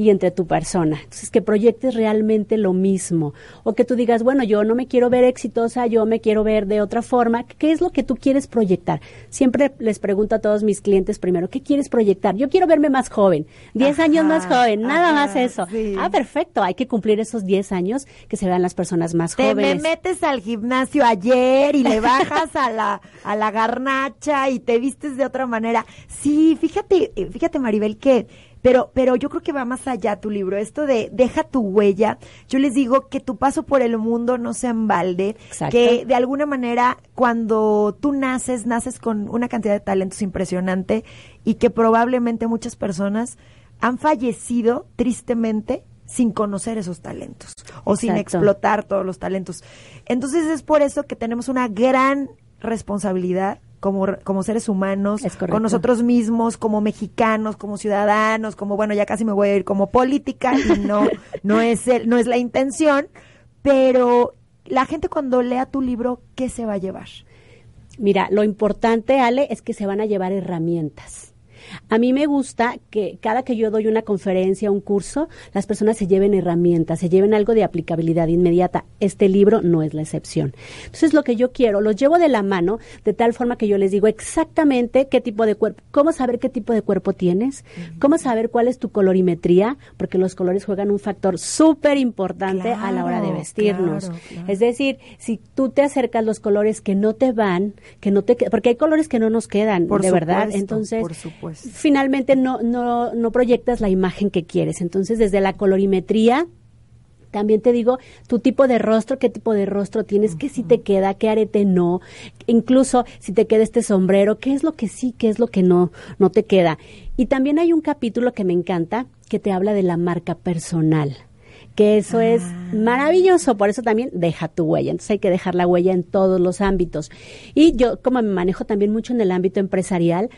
y entre tu persona. Entonces, que proyectes realmente lo mismo. O que tú digas, bueno, yo no me quiero ver exitosa, yo me quiero ver de otra forma. ¿Qué es lo que tú quieres proyectar? Siempre les pregunto a todos mis clientes primero, ¿qué quieres proyectar? Yo quiero verme más joven, 10 Ajá, años más joven, nada ajá, más eso. sí. Ah, perfecto, hay que cumplir esos 10 años que se vean las personas más Te me jóvenes. metes al gimnasio ayer y le bajas a la, a la garnacha y te vistes de otra manera. Sí, fíjate, eh, fíjate Maribel que, pero, pero yo creo que va más allá tu libro. Esto de deja tu huella. Yo les digo que tu paso por el mundo no sea en balde. Exacto. Que de alguna manera cuando tú naces, naces con una cantidad de talentos impresionante y que probablemente muchas personas han fallecido tristemente sin conocer esos talentos o sin explotar todos los talentos. Entonces es por eso que tenemos una gran responsabilidad como, como seres humanos, con nosotros mismos, como mexicanos, como ciudadanos, como bueno, ya casi me voy a ir como política y no, <laughs> no es el, no es la intención, pero la gente cuando lea tu libro, ¿qué se va a llevar? Mira, lo importante, Ale, es que se van a llevar herramientas. A mí me gusta que cada que yo doy una conferencia, un curso, las personas se lleven herramientas, se lleven algo de aplicabilidad inmediata. Este libro no es la excepción. Entonces, lo que yo quiero, los llevo de la mano de tal forma que yo les digo exactamente qué tipo de cuerpo, cómo saber qué tipo de cuerpo tienes, cómo saber cuál es tu colorimetría, porque los colores juegan un factor súper importante a la hora de vestirnos. claro, claro. Es decir, si tú te acercas los colores que no te van, que no te que- porque hay colores que no nos quedan, Por de verdad. supuesto, Entonces, por supuesto. finalmente no, no, no proyectas la imagen que quieres. Entonces, desde la colorimetría, también te digo tu tipo de rostro, qué tipo de rostro tienes, qué sí te queda, qué arete no, incluso si te queda este sombrero, qué es lo que sí, qué es lo que no, no te queda. Y también hay un capítulo que me encanta que te habla de la marca personal que eso es maravilloso, por eso también deja tu huella, entonces hay que dejar la huella en todos los ámbitos. Y yo, como me manejo también mucho en el ámbito empresarial,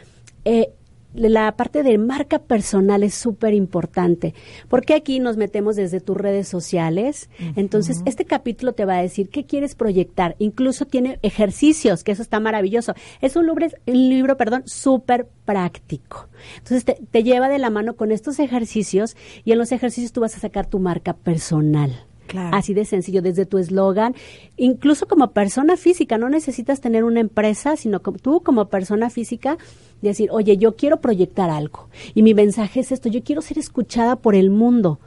eh, la parte de marca personal es súper importante, porque aquí nos metemos desde tus redes sociales. Entonces, este capítulo te va a decir qué quieres proyectar. Incluso tiene ejercicios, que eso está maravilloso. Es un libro, un libro perdón, súper práctico. Entonces, te, te lleva de la mano con estos ejercicios y en los ejercicios tú vas a sacar tu marca personal. Claro. Así de sencillo, desde tu eslogan, incluso como persona física, no necesitas tener una empresa, sino como, tú como persona física, decir, oye, yo quiero proyectar algo y mi mensaje es esto, yo quiero ser escuchada por el mundo.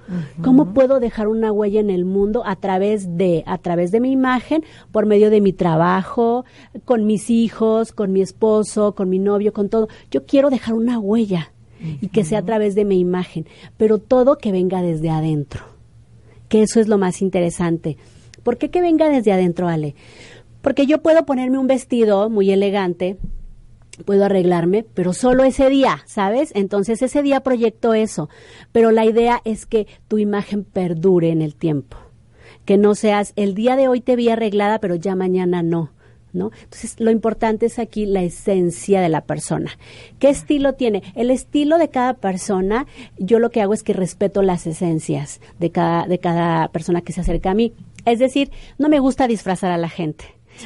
¿Cómo puedo dejar una huella en el mundo a través de, a través de mi imagen, por medio de mi trabajo, con mis hijos, con mi esposo, con mi novio, con todo? Yo quiero dejar una huella y que sea a través de mi imagen, pero todo que venga desde adentro que eso es lo más interesante. ¿Por qué que venga desde adentro, Ale? Porque yo puedo ponerme un vestido muy elegante, puedo arreglarme, pero solo ese día, ¿sabes? Entonces ese día proyecto eso, pero la idea es que tu imagen perdure en el tiempo, que no seas, el día de hoy te vi arreglada, pero ya mañana no. ¿No? Entonces, lo importante es aquí la esencia de la persona. ¿Qué estilo tiene? El estilo de cada persona, yo lo que hago es que respeto las esencias de cada, de cada persona que se acerca a mí. Es decir, no me gusta disfrazar a la gente.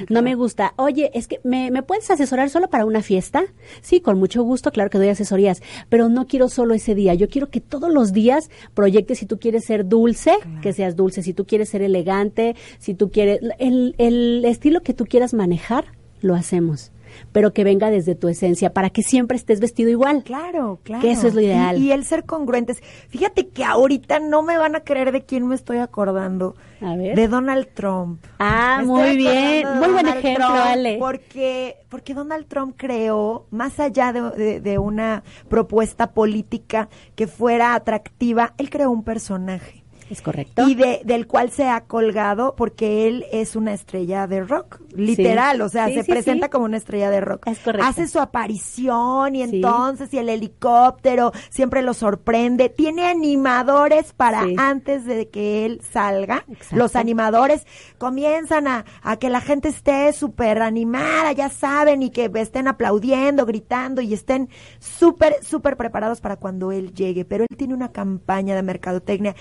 No me gusta. Oye, es que ¿me, ¿me puedes asesorar solo para una fiesta? Sí, con mucho gusto, claro que doy asesorías, pero no quiero solo ese día. Yo quiero que todos los días proyectes si tú quieres ser dulce, que seas dulce, si tú quieres ser elegante, si tú quieres el, el estilo que tú quieras manejar, lo hacemos pero que venga desde tu esencia, para que siempre estés vestido igual. Claro, claro. Que eso es lo ideal. Y, y el ser congruentes. Fíjate que ahorita no me van a creer de quién me estoy acordando. A ver. De Donald Trump. Ah, muy bien. Muy buen ejemplo, Trump Ale. Porque, porque Donald Trump creó, más allá de, de- de una propuesta política que fuera atractiva, él creó un personaje. Es correcto. Y de, del cual se ha colgado porque él es una estrella de rock, literal, o sea, Sí, se sí, presenta como una estrella de rock. Es correcto. Hace su aparición y entonces y el helicóptero siempre lo sorprende. Tiene animadores para antes de que él salga. Exacto. Los animadores comienzan a, a que la gente esté súper animada, ya saben, y que estén aplaudiendo, gritando y estén súper, súper preparados para cuando él llegue. Pero él tiene una campaña de mercadotecnia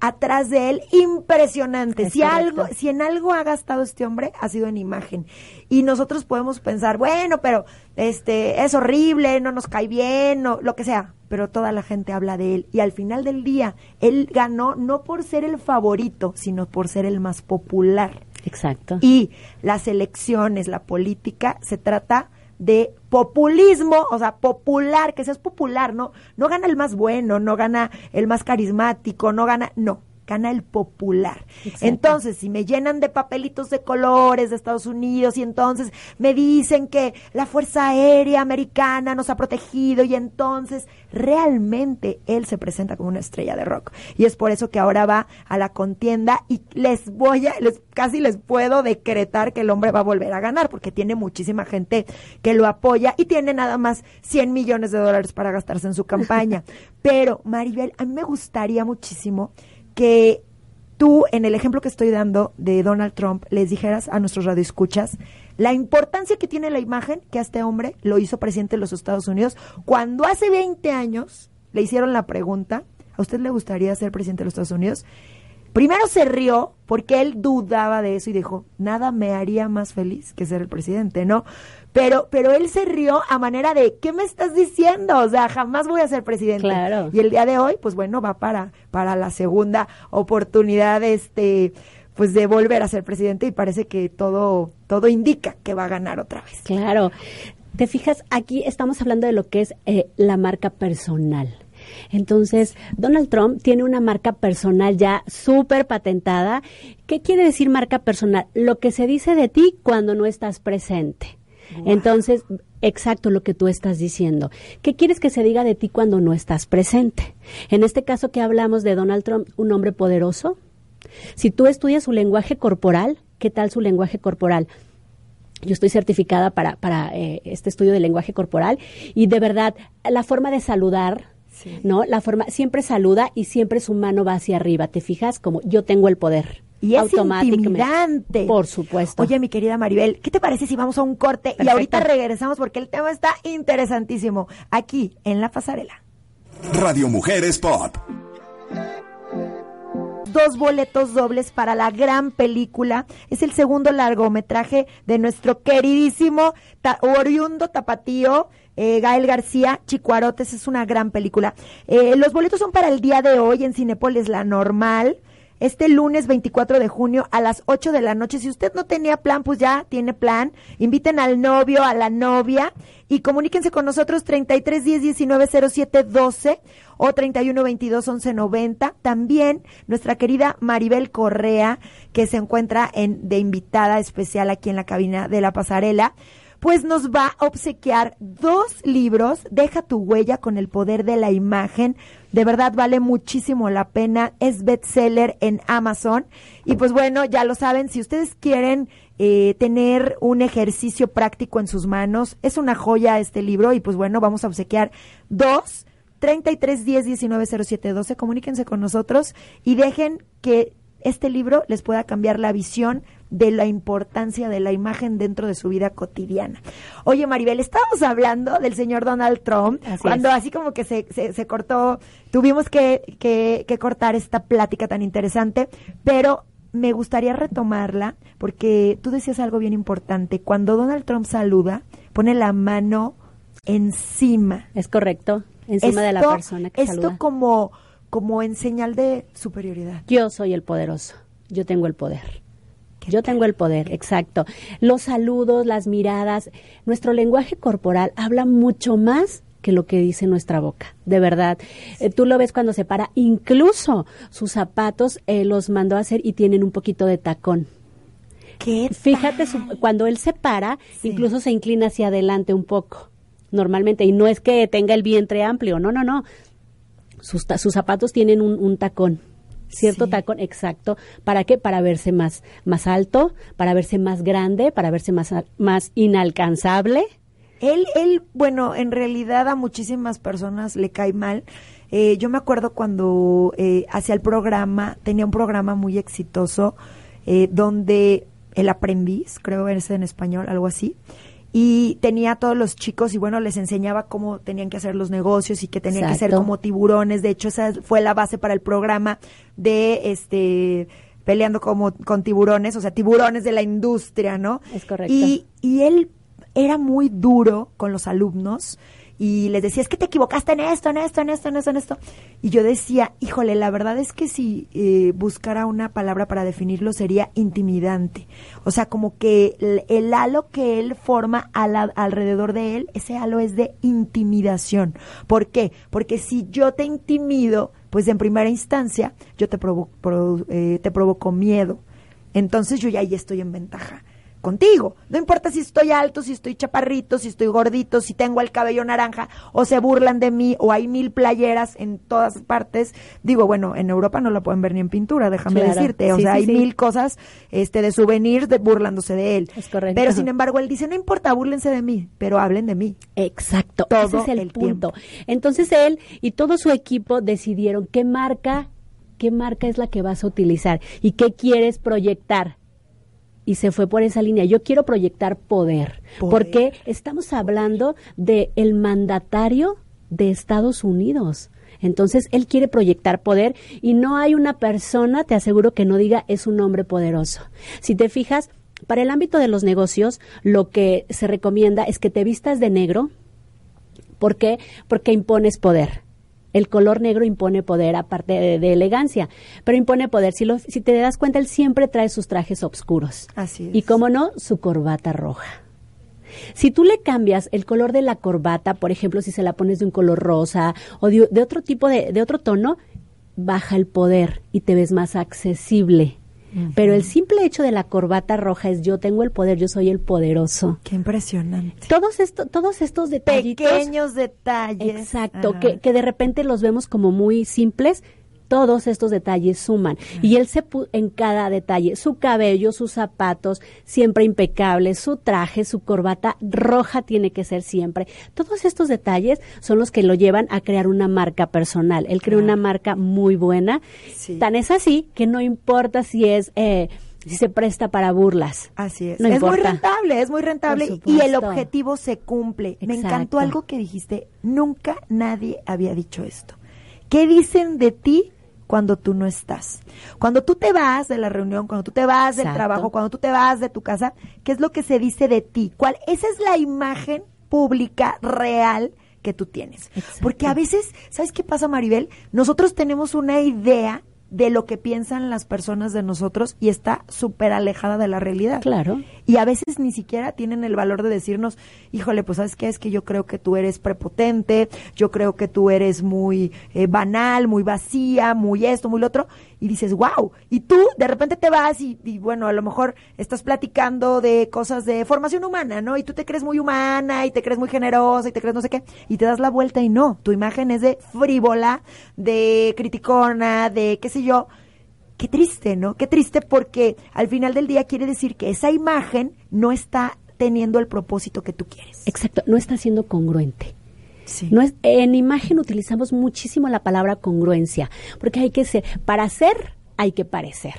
atrás de él impresionante. Es Si correcto. algo, si en algo ha gastado este hombre, ha sido en imagen. Y nosotros podemos pensar, bueno, pero este es horrible, no nos cae bien, no, lo que sea. Pero toda la gente habla de él. Y al final del día, él ganó no por ser el favorito, sino por ser el más popular. Exacto. Y las elecciones, la política, se trata de populismo, o sea, popular, que seas popular, no, no gana el más bueno, no gana el más carismático, no gana, no, gana el popular. Exacto. Entonces, si me llenan de papelitos de colores de Estados Unidos y entonces me dicen que la Fuerza Aérea Americana nos ha protegido y entonces realmente él se presenta como una estrella de rock. Y es por eso que ahora va a la contienda y les voy a, les, casi les puedo decretar que el hombre va a volver a ganar porque tiene muchísima gente que lo apoya y tiene nada más 100 millones de dólares para gastarse en su campaña. <laughs> Pero, Maribel, a mí me gustaría muchísimo que tú, en el ejemplo que estoy dando de Donald Trump, les dijeras a nuestros radioescuchas la importancia que tiene la imagen que a este hombre lo hizo presidente de los Estados Unidos cuando hace 20 años le hicieron la pregunta, ¿a usted le gustaría ser presidente de los Estados Unidos? Primero se rió porque él dudaba de eso y dijo, nada me haría más feliz que ser el presidente, ¿no? Pero, pero él se rió a manera de, ¿qué me estás diciendo? O sea, jamás voy a ser presidente. Claro. Y el día de hoy, pues bueno, va para, para la segunda oportunidad, este, pues de volver a ser presidente y parece que todo, todo indica que va a ganar otra vez. Claro. Te fijas, aquí estamos hablando de lo que es eh, la marca personal. Entonces, Donald Trump tiene una marca personal ya súper patentada. ¿Qué quiere decir marca personal? Lo que se dice de ti cuando no estás presente. Entonces, exacto lo que tú estás diciendo. ¿Qué quieres que se diga de ti cuando no estás presente? En este caso que hablamos de Donald Trump, un hombre poderoso. Si tú estudias su lenguaje corporal, ¿qué tal su lenguaje corporal? Yo estoy certificada para, para eh, este estudio de lenguaje corporal y de verdad la forma de saludar, ¿no? La forma siempre saluda y siempre su mano va hacia arriba. ¿Te fijas? Como yo tengo el poder. Y es intimidante. Por supuesto. Oye, mi querida Maribel, ¿qué te parece si vamos a un corte y ahorita regresamos porque el tema está interesantísimo aquí en la pasarela? Radio Mujeres Pop. dos boletos dobles para la gran película. Es el segundo largometraje de nuestro queridísimo ta- oriundo tapatío. Eh, Gael García, Chicuarotes, es una gran película. Eh, los boletos son para el día de hoy en Cinepolis La Normal. Este lunes 24 de junio a las 8 de la noche. Si usted no tenía plan, pues ya tiene plan. Inviten al novio, a la novia y comuníquense con nosotros 33 10 19 07 12 o 31 22 11 90. También nuestra querida Maribel Correa, que se encuentra en, de invitada especial aquí en la cabina de la pasarela pues nos va a obsequiar dos libros, Deja tu huella con el poder de la imagen. De verdad vale muchísimo la pena, es bestseller en Amazon. Y pues bueno, ya lo saben, si ustedes quieren eh, tener un ejercicio práctico en sus manos, es una joya este libro y pues bueno, vamos a obsequiar dos. 33 10 19 07 12, comuníquense con nosotros y dejen que este libro les pueda cambiar la visión de la importancia de la imagen dentro de su vida cotidiana. Oye, Maribel, estábamos hablando del señor Donald Trump, Así cuando es. así como que se, se, se cortó, tuvimos que, que, que cortar esta plática tan interesante, pero me gustaría retomarla porque tú decías algo bien importante. Cuando Donald Trump saluda, pone la mano encima. Es correcto, encima de la Esto- persona que Esto saluda. como, como en señal de superioridad. Yo soy el poderoso, yo tengo el poder. Yo tengo el poder, exacto. Los saludos, las miradas, nuestro lenguaje corporal habla mucho más que lo que dice nuestra boca, de verdad. Eh, tú lo ves cuando se para, incluso sus zapatos eh, los mandó a hacer y tienen un poquito de tacón. ¿Qué Fíjate, su- cuando él se para, Sí. incluso se inclina hacia adelante un poco, normalmente. Y no es que tenga el vientre amplio, no, no, no. Sus, sus zapatos tienen un, un tacón, cierto Sí. tacón exacto. ¿Para qué? Para verse más, más alto, para verse más grande, para verse más, más inalcanzable. Él, él, bueno, en realidad a muchísimas personas le cae mal. Eh, yo me acuerdo cuando eh, hacía el programa, tenía un programa muy exitoso eh, donde el aprendiz, creo es en español, algo así, y tenía a todos los chicos y bueno, les enseñaba cómo tenían que hacer los negocios y que tenían que ser como tiburones. De hecho, esa fue la base para el programa de este peleando como con tiburones, o sea, tiburones de la industria, ¿no? Es correcto. Y, y él era muy duro con los alumnos y les decía, es que te equivocaste en esto, en esto, en esto, en esto, en esto. Y yo decía, híjole, la verdad es que si eh, buscara una palabra para definirlo sería intimidante. O sea, como que el, halo que él forma a la- alrededor de él, ese halo es de intimidación. ¿Por qué? Porque si yo te intimido, pues en primera instancia yo te, provo- pro- eh, te provoco miedo. Entonces yo ya ahí estoy en ventaja contigo. No importa si estoy alto, si estoy chaparrito, si estoy gordito, si tengo el cabello naranja, o se burlan de mí, o hay mil playeras en todas partes. Digo, bueno, en Europa no lo pueden ver ni en pintura, déjame Claro. decirte. O Sí, sea, sí, hay sí. mil cosas este, de souvenirs de, burlándose de él. Es correcto. Pero sin embargo, él dice, no importa, búrlense de mí, pero hablen de mí. Exacto, Todo ese es el, el punto. tiempo. Entonces él y todo su equipo decidieron qué marca, qué marca es la que vas a utilizar y qué quieres proyectar. Y se fue por esa línea. Yo quiero proyectar poder, Poder. porque estamos hablando de el mandatario de Estados Unidos. Entonces él quiere proyectar poder y no hay una persona, te aseguro que no diga es un hombre poderoso. Si te fijas, para el ámbito de los negocios, lo que se recomienda es que te vistas de negro, ¿Por qué? Porque impones poder. El color negro impone poder, aparte de, de elegancia, pero impone poder. Si, lo- si te das cuenta, él siempre trae sus trajes oscuros. Así es. Y como no, su corbata roja. Si tú le cambias el color de la corbata, por ejemplo, si se la pones de un color rosa o de, de otro tipo de, de otro tono, baja el poder y te ves más accesible. Pero el simple hecho de la corbata roja es yo tengo el poder, yo soy el poderoso. Qué impresionante. Todos, esto, todos estos detallitos Pequeños detalles. Exacto, que, que de repente los vemos como muy simples. Todos estos detalles suman. Y él se puso en cada detalle, su cabello, sus zapatos, siempre impecables, su traje, su corbata roja tiene que ser siempre. Todos estos detalles son los que lo llevan a crear una marca personal. Él creó una marca muy buena. Sí. Tan es así que no importa si es, eh, si se presta para burlas. Así es. No es muy rentable, es muy rentable y el objetivo se cumple. Me encantó algo que dijiste. Nunca nadie había dicho esto. ¿Qué dicen de ti cuando tú no estás? Cuando tú te vas de la reunión, cuando tú te vas del Exacto. trabajo, cuando tú te vas de tu casa, ¿qué es lo que se dice de ti? ¿Cuál? Esa es la imagen pública real que tú tienes. Exacto. Porque a veces, ¿sabes qué pasa, Maribel? Nosotros tenemos una idea de lo que piensan las personas de nosotros y está súper alejada de la realidad. Claro. Y a veces ni siquiera tienen el valor de decirnos, híjole, pues sabes qué es que yo creo que tú eres prepotente, yo creo que tú eres muy eh, banal, muy vacía, muy esto, muy lo otro. Y dices, wow. Y tú de repente te vas y, y, bueno, a lo mejor estás platicando de cosas de formación humana, ¿no? Y tú te crees muy humana y te crees muy generosa y te crees no sé qué. Y te das la vuelta y no. Tu imagen es de frívola, de criticona, de qué sé yo. Qué triste, ¿no? Qué triste porque al final del día quiere decir que esa imagen no está teniendo el propósito que tú quieres. Exacto, no está siendo congruente. Sí. No es, en imagen utilizamos muchísimo la palabra congruencia, porque hay que ser, para ser hay que parecer.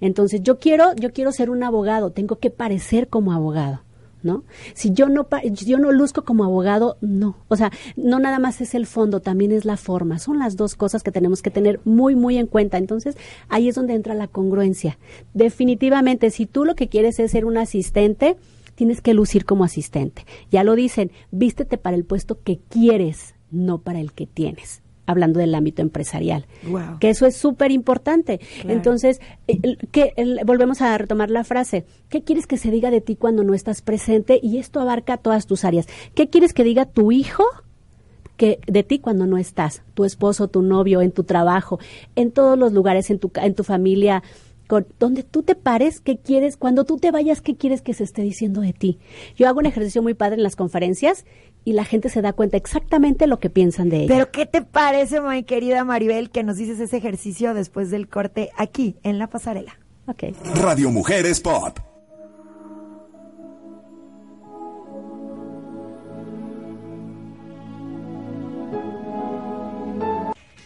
Entonces, yo quiero, yo quiero ser un abogado, tengo que parecer como abogado. ¿No? Si yo no yo no luzco como abogado, no. O sea, no nada más es el fondo, también es la forma. Son las dos cosas que tenemos que tener muy muy en cuenta. Entonces, ahí es donde entra la congruencia. Definitivamente, si tú lo que quieres es ser un asistente, tienes que lucir como asistente. Ya lo dicen, vístete para el puesto que quieres, no para el que tienes. Hablando del ámbito empresarial. Guau. Que eso es súper importante. Claro. Entonces, que volvemos a retomar la frase. ¿Qué quieres que se diga de ti cuando no estás presente? Y esto abarca todas tus áreas. ¿Qué quieres que diga tu hijo? que de ti cuando no estás, tu esposo, tu novio, en tu trabajo, en todos los lugares, en tu, en tu familia, con, donde tú te pares, ¿qué quieres? Cuando tú te vayas, ¿qué quieres que se esté diciendo de ti? Yo hago un ejercicio muy padre en las conferencias y la gente se da cuenta exactamente lo que piensan de ella. Pero ¿qué te parece, mi querida Maribel, que nos dices ese ejercicio después del corte aquí, en la pasarela? Ok. Radio Mujeres Pop.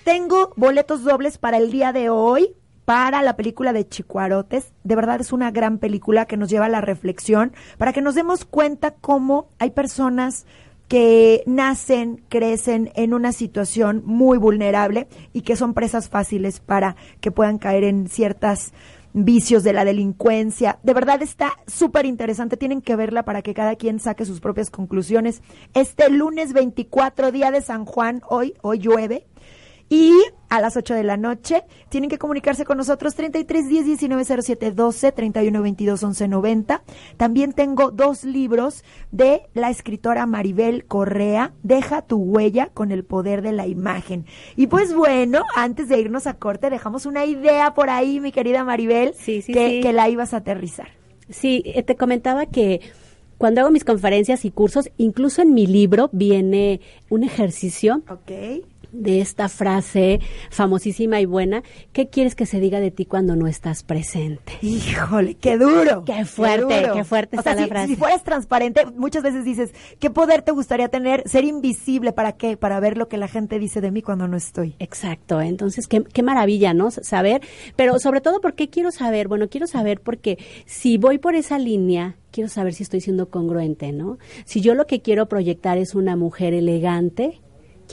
Tengo boletos dobles para el día de hoy para la película de Chicuarotes. De verdad es una gran película que nos lleva a la reflexión para que nos demos cuenta cómo hay personas que nacen, crecen en una situación muy vulnerable y que son presas fáciles para que puedan caer en ciertas vicios de la delincuencia. De verdad está súper interesante. Tienen que verla para que cada quien saque sus propias conclusiones. Este lunes 24, día de San Juan, hoy, hoy llueve. Y a las 8 de la noche tienen que comunicarse con nosotros 33 10 19 07 12 31 22 11 90. También tengo dos libros de la escritora Maribel Correa, Deja tu huella con el poder de la imagen. Y pues bueno, antes de irnos a corte, dejamos una idea por ahí, mi querida Maribel, Sí, sí, que, sí. que la ibas a aterrizar. Sí, eh, te comentaba que cuando hago mis conferencias y cursos, incluso en mi libro viene un ejercicio Ok. De esta frase famosísima y buena, ¿qué quieres que se diga de ti cuando no estás presente? Híjole, qué duro. Qué fuerte, duro. qué fuerte O sea, está la si, frase. si fueras transparente, muchas veces dices, ¿qué poder te gustaría tener? Ser invisible, ¿para qué? Para ver lo que la gente dice de mí cuando no estoy. Exacto, entonces qué, qué maravilla, ¿no? Saber, pero sobre todo, ¿por qué quiero saber? Bueno, quiero saber porque si voy por esa línea, quiero saber si estoy siendo congruente, ¿no? Si yo lo que quiero proyectar es una mujer elegante,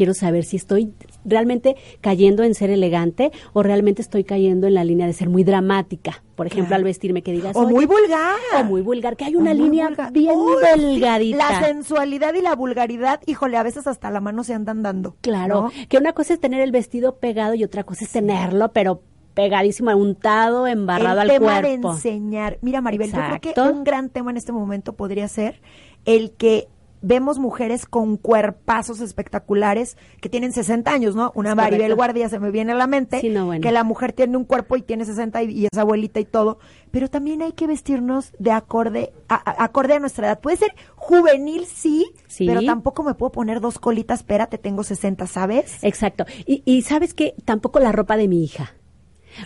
quiero saber si estoy realmente cayendo en ser elegante o realmente estoy cayendo en la línea de ser muy dramática. Por ejemplo, Claro. al vestirme que digas... O muy vulgar. O muy vulgar, que hay una línea vulgar. bien Uy, delgadita. La sensualidad y la vulgaridad, híjole, a veces hasta la mano se andan dando. Claro, ¿no? que una cosa es tener el vestido pegado y otra cosa es tenerlo, pero pegadísimo, untado, embarrado el al tema cuerpo. de enseñar. Mira, Maribel, yo creo que Exacto. un gran tema en este momento podría ser el que vemos mujeres con cuerpazos espectaculares que tienen 60 años, ¿no? Una Maribel. Guardia se me viene a la mente, Sí, no, bueno. que la mujer tiene un cuerpo y tiene 60 y, y es abuelita y todo, pero también hay que vestirnos de acorde a, a- acorde a nuestra edad. Puede ser juvenil, sí, Sí. pero tampoco me puedo poner dos colitas, espérate, tengo 60, ¿sabes? Exacto. Y, y sabes que tampoco la ropa de mi hija.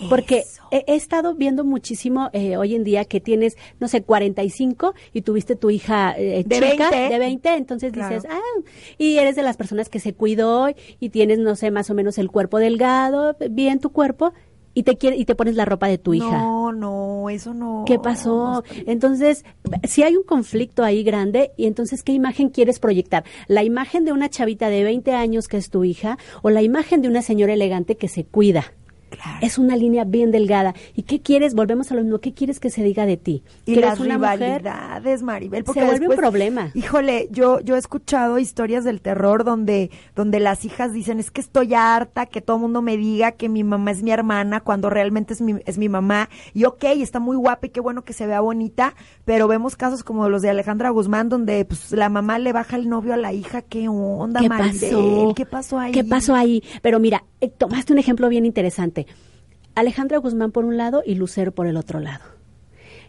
Porque Eso. he, he estado viendo muchísimo eh, hoy en día que tienes, no sé, 45 y tuviste tu hija eh, De chica 20. de 20, entonces Claro. dices, ah, y eres de las personas que se cuidó y tienes, no sé, más o menos el cuerpo delgado, bien tu cuerpo, y te quiere, y te pones la ropa de tu hija. No, no, eso no. ¿Qué pasó? Entonces, si hay un conflicto ahí grande, y entonces, ¿qué imagen quieres proyectar? ¿La imagen de una chavita de 20 años que es tu hija o la imagen de una señora elegante que se cuida? Claro. Es una línea bien delgada. ¿Y qué quieres? Volvemos a lo mismo. ¿Qué quieres que se diga de ti? y ¿Que las una mujer? rivalidades, Maribel, porque Se vuelve un problema. Híjole, yo yo he escuchado historias del terror donde donde las hijas dicen, "Es que estoy harta que todo el mundo me diga que mi mamá es mi hermana cuando realmente es mi es mi mamá." Y ok, está muy guapa y qué bueno que se vea bonita, pero vemos casos como los de Alejandra Guzmán donde pues la mamá le baja el novio a la hija, ¿qué onda, ¿Qué Maribel? pasó? ¿Qué pasó ahí? ¿Qué pasó ahí? Pero mira, eh, tomaste un ejemplo bien interesante. Alejandra Guzmán por un lado y Lucero por el otro lado.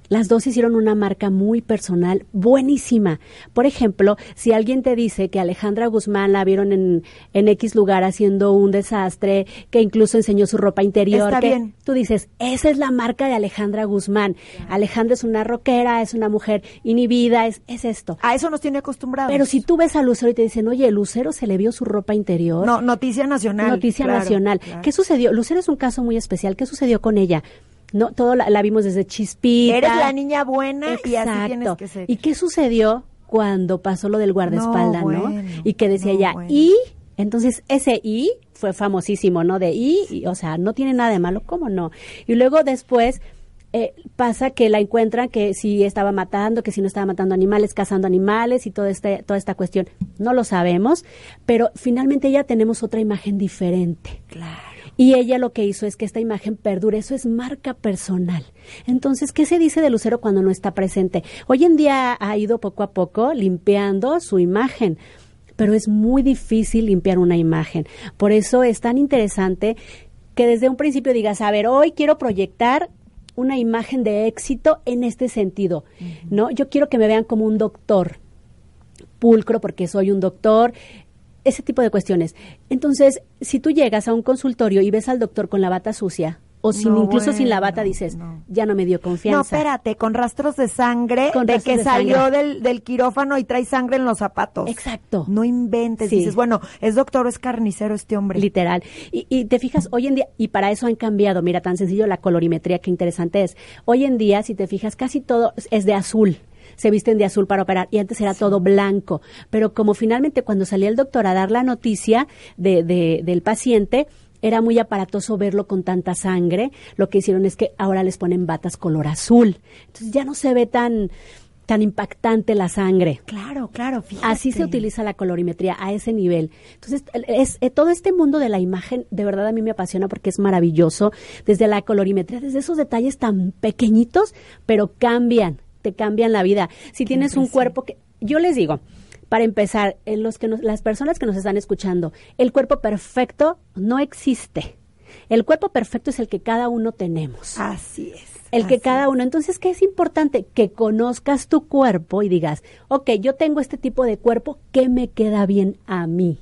Las dos hicieron una marca muy personal, buenísima. Por ejemplo, si alguien te dice que Alejandra Guzmán la vieron en, en X lugar haciendo un desastre, que incluso enseñó su ropa interior, Está que bien. tú dices, esa es la marca de Alejandra Guzmán. Alejandra es una rockera, es una mujer inhibida, es, es esto. A eso nos tiene acostumbrados. Pero si tú ves a Lucero y te dicen, oye, Lucero se le vio su ropa interior. No, noticia nacional. Noticia claro, nacional. claro. ¿Qué sucedió? Lucero es un caso muy especial. ¿Qué sucedió con ella? No, todo la, la vimos desde chispita. Eres la niña buena y así Exacto. tienes que ser. ¿Y qué sucedió cuando pasó lo del guardaespaldas, no? bueno, y que decía no, ella, bueno. y entonces ese y fue famosísimo, ¿no? De y, y, o sea, no tiene nada de malo, ¿cómo no? Y luego después eh, pasa que la encuentran que si estaba matando, que si no estaba matando animales, cazando animales y toda, este, toda esta cuestión. No lo sabemos, pero finalmente ya tenemos otra imagen diferente. Claro. Y ella lo que hizo es que esta imagen perdure, eso es marca personal. Entonces, ¿qué se dice de Lucero cuando no está presente? Hoy en día ha ido poco a poco limpiando su imagen, pero es muy difícil limpiar una imagen. Por eso es tan interesante que desde un principio digas, a ver, hoy quiero proyectar una imagen de éxito en este sentido, ¿no? Yo quiero que me vean como un doctor pulcro porque soy un doctor, ese tipo de cuestiones. Entonces, si tú llegas a un consultorio y ves al doctor con la bata sucia, o sin, No, incluso sin la bata, dices, no. ya no me dio No, confianza. espérate, con rastros de sangre, Con de que de salió del, del quirófano y trae sangre en los zapatos. Exacto. No inventes. Sí. Dices, bueno, es doctor o es carnicero este hombre. Literal. Y, y te fijas, hoy en día, y para eso han cambiado, mira, tan sencillo la colorimetría, qué interesante es. Hoy en día, si te fijas, casi todo es de azul. Se visten de azul para operar y antes era todo blanco. Pero como finalmente cuando salía el doctor a dar la noticia de, de- del paciente, era muy aparatoso verlo con tanta sangre. Lo que hicieron es que ahora les ponen batas color azul. Entonces ya no se ve tan, tan impactante la sangre. Claro, claro, fíjate. Así se utiliza la colorimetría a ese nivel. Entonces, es, eh, todo este mundo de la imagen, de verdad a mí me apasiona porque es maravilloso. Desde la colorimetría, desde esos detalles tan pequeñitos, pero cambian, te cambian la vida. Si tienes un cuerpo que, yo les digo, para empezar, en los que nos- las personas que nos están escuchando, el cuerpo perfecto no existe. El cuerpo perfecto es el que cada uno tenemos. Así es. El que cada uno. Entonces, ¿qué es importante? Que conozcas tu cuerpo y digas, ok, yo tengo este tipo de cuerpo, ¿qué me queda bien a mí?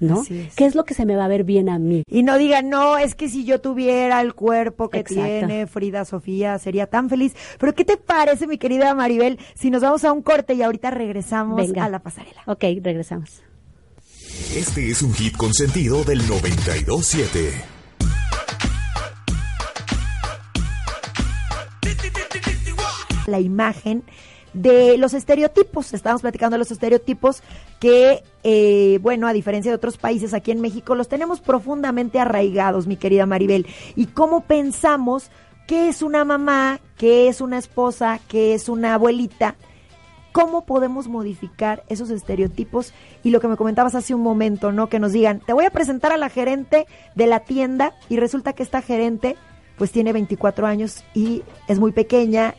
¿No? Es. ¿Qué es lo que se me va a ver bien a mí? Y no digan, no, es que si yo tuviera el cuerpo que Exacto. tiene Frida Sofía, sería tan feliz. Pero ¿qué te parece, mi querida Maribel, si nos vamos a un corte y ahorita regresamos Venga. a la pasarela? Ok, regresamos. Este es un hit consentido del 927. la imagen de los estereotipos. Estamos platicando de los estereotipos que, eh, bueno, a diferencia de otros países, aquí en México los tenemos profundamente arraigados, mi querida Maribel. Y cómo pensamos qué es una mamá, qué es una esposa, qué es una abuelita. ¿Cómo podemos modificar esos estereotipos? Y lo que me comentabas hace un momento, ¿no? Que nos digan, te voy a presentar a la gerente de la tienda y resulta que esta gerente pues tiene 24 años y es muy pequeña,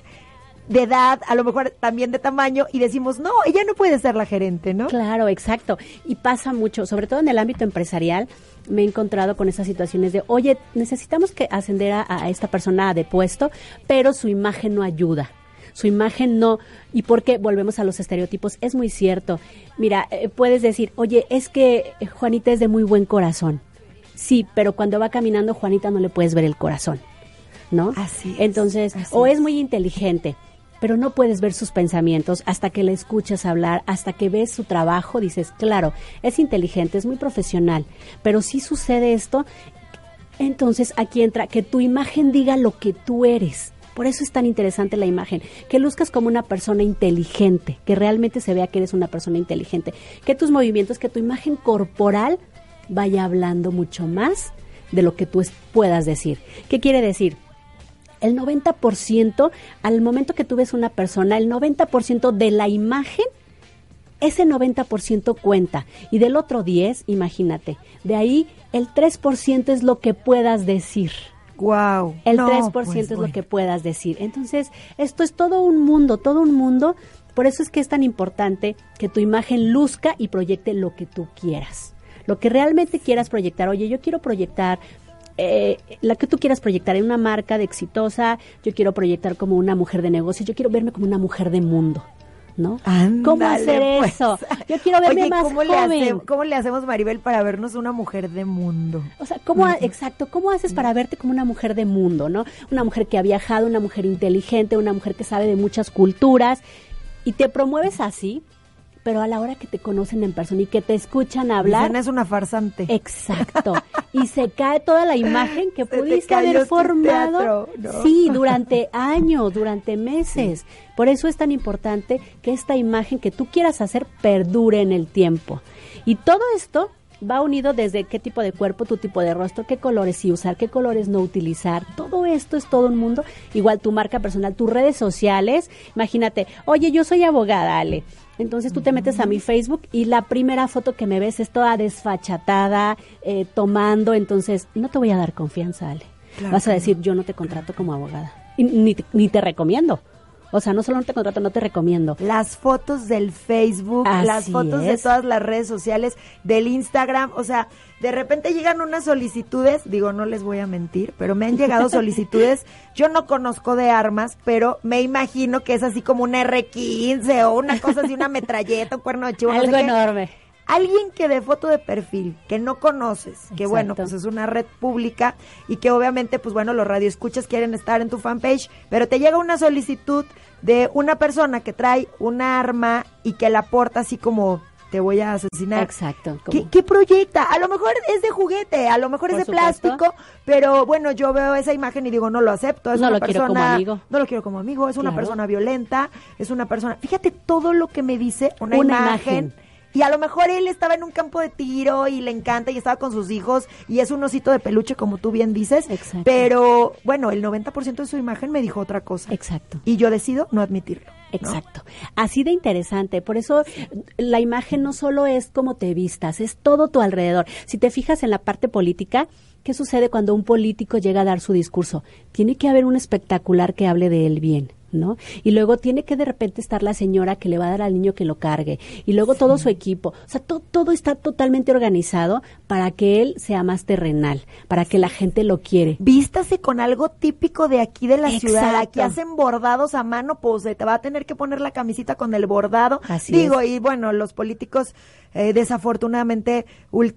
de edad, a lo mejor también de tamaño, y decimos, no, ella no puede ser la gerente, ¿no? Claro, exacto. Y pasa mucho, sobre todo en el ámbito empresarial, me he encontrado con esas situaciones de, oye, necesitamos que ascender a, a esta persona de puesto, pero su imagen no ayuda. Su imagen no. ¿Y por qué? Volvemos a los estereotipos. Es muy cierto. Mira, eh, puedes decir, oye, es que eh, Juanita es de muy buen corazón. Sí, pero cuando va caminando, Juanita no le puedes ver el corazón. ¿No? Así es, Entonces, así o es. es muy inteligente, pero no puedes ver sus pensamientos hasta que le escuchas hablar, hasta que ves su trabajo, dices, claro, es inteligente, es muy profesional, pero si sucede esto, entonces aquí entra que tu imagen diga lo que tú eres. Por eso es tan interesante la imagen, que luzcas como una persona inteligente, que realmente se vea que eres una persona inteligente, que tus movimientos, que tu imagen corporal vaya hablando mucho más de lo que tú puedas decir. ¿Qué quiere decir? El 90%, al momento que tú ves una persona, el 90% de la imagen, ese 90% cuenta. Y del otro 10, imagínate, de ahí el 3% es lo que puedas decir. Wow. El No, 3% pues, es lo que puedas decir. Entonces, esto es todo un mundo, todo un mundo. Por eso es que es tan importante que tu imagen luzca y proyecte lo que tú quieras. Lo que realmente quieras proyectar. Oye, yo quiero proyectar eh, la que tú quieras proyectar en una marca de exitosa, yo quiero proyectar como una mujer de negocio, yo quiero verme como una mujer de mundo. ¿No? ¿Cómo Ándale, hacer pues. eso? Yo quiero verme Oye, más ¿cómo Le joven. hace- ¿Cómo le hacemos, Maribel, para vernos una mujer de mundo? O sea, ¿cómo, exacto, ¿cómo haces para verte como una mujer de mundo, no? Una mujer que ha viajado, una mujer inteligente, una mujer que sabe de muchas culturas y te promueves así, pero a la hora que te conocen en persona y que te escuchan hablar, Dicen, es una farsante. exacto, <laughs> y se cae toda la imagen que <laughs> Se pudiste haber tu formado, teatro, ¿no? sí, durante <laughs> años, durante meses. Por eso es tan importante que esta imagen que tú quieras hacer perdure en el tiempo. Y todo esto va unido desde qué tipo de cuerpo, tu tipo de rostro, qué colores sí usar, qué colores no utilizar. Todo esto es todo un mundo. Igual tu marca personal, tus redes sociales. Imagínate, oye, yo soy abogada, Ale. Entonces tú te metes a mi Facebook y la primera foto que me ves es toda desfachatada, eh, tomando. Entonces no te voy a dar confianza, Ale. Claro Vas a decir, yo no te contrato como abogada. Y ni, ni te recomiendo. O sea, no solo no te contrato, no te recomiendo. Las fotos del Facebook, Así las fotos de todas las redes sociales, del Instagram, o sea, de repente llegan unas solicitudes, digo, no les voy a mentir, pero me han llegado <laughs> solicitudes, yo no conozco de armas, pero me imagino que es así como una R15 o una cosa así, una metralleta, un cuerno de chivo, no sé Algo qué. Alguien que de foto de perfil, que no conoces, que Exacto. bueno, pues es una red pública y que obviamente, pues bueno, los radioescuchas quieren estar en tu fanpage, pero te llega una solicitud de una persona que trae un arma y que la porta así como te voy a asesinar. Exacto. ¿Qué, proyecta? A lo mejor es de juguete, a lo mejor es de supuesto. plástico, pero bueno, yo veo esa imagen y digo, no lo acepto. Es No una lo quiero como persona- amigo. No lo quiero como amigo, es una persona violenta, es una persona... Fíjate todo lo que me dice una, Una imagen. imagen. Y a lo mejor él estaba en un campo de tiro y le encanta y estaba con sus hijos y es un osito de peluche, como tú bien dices. Exacto. Pero bueno, el 90% de su imagen me dijo otra cosa. Exacto. Y yo decido no admitirlo. ¿no? Exacto. Así de interesante. Por eso la imagen no solo es cómo te vistas, es todo tu alrededor. Si te fijas en la parte política, ¿qué sucede cuando un político llega a dar su discurso? Tiene que haber un espectacular que hable de él bien. ¿No? Y luego tiene que de repente estar la señora que le va a dar al niño que lo cargue. Y luego todo su equipo. O sea, to- todo está totalmente organizado para que él sea más terrenal, para que la gente lo quiere. Vístase con algo típico de aquí de la ciudad. Aquí hacen bordados a mano, pues se te va a tener que poner la camisita con el bordado. Así Digo, es. y bueno, los políticos eh, desafortunadamente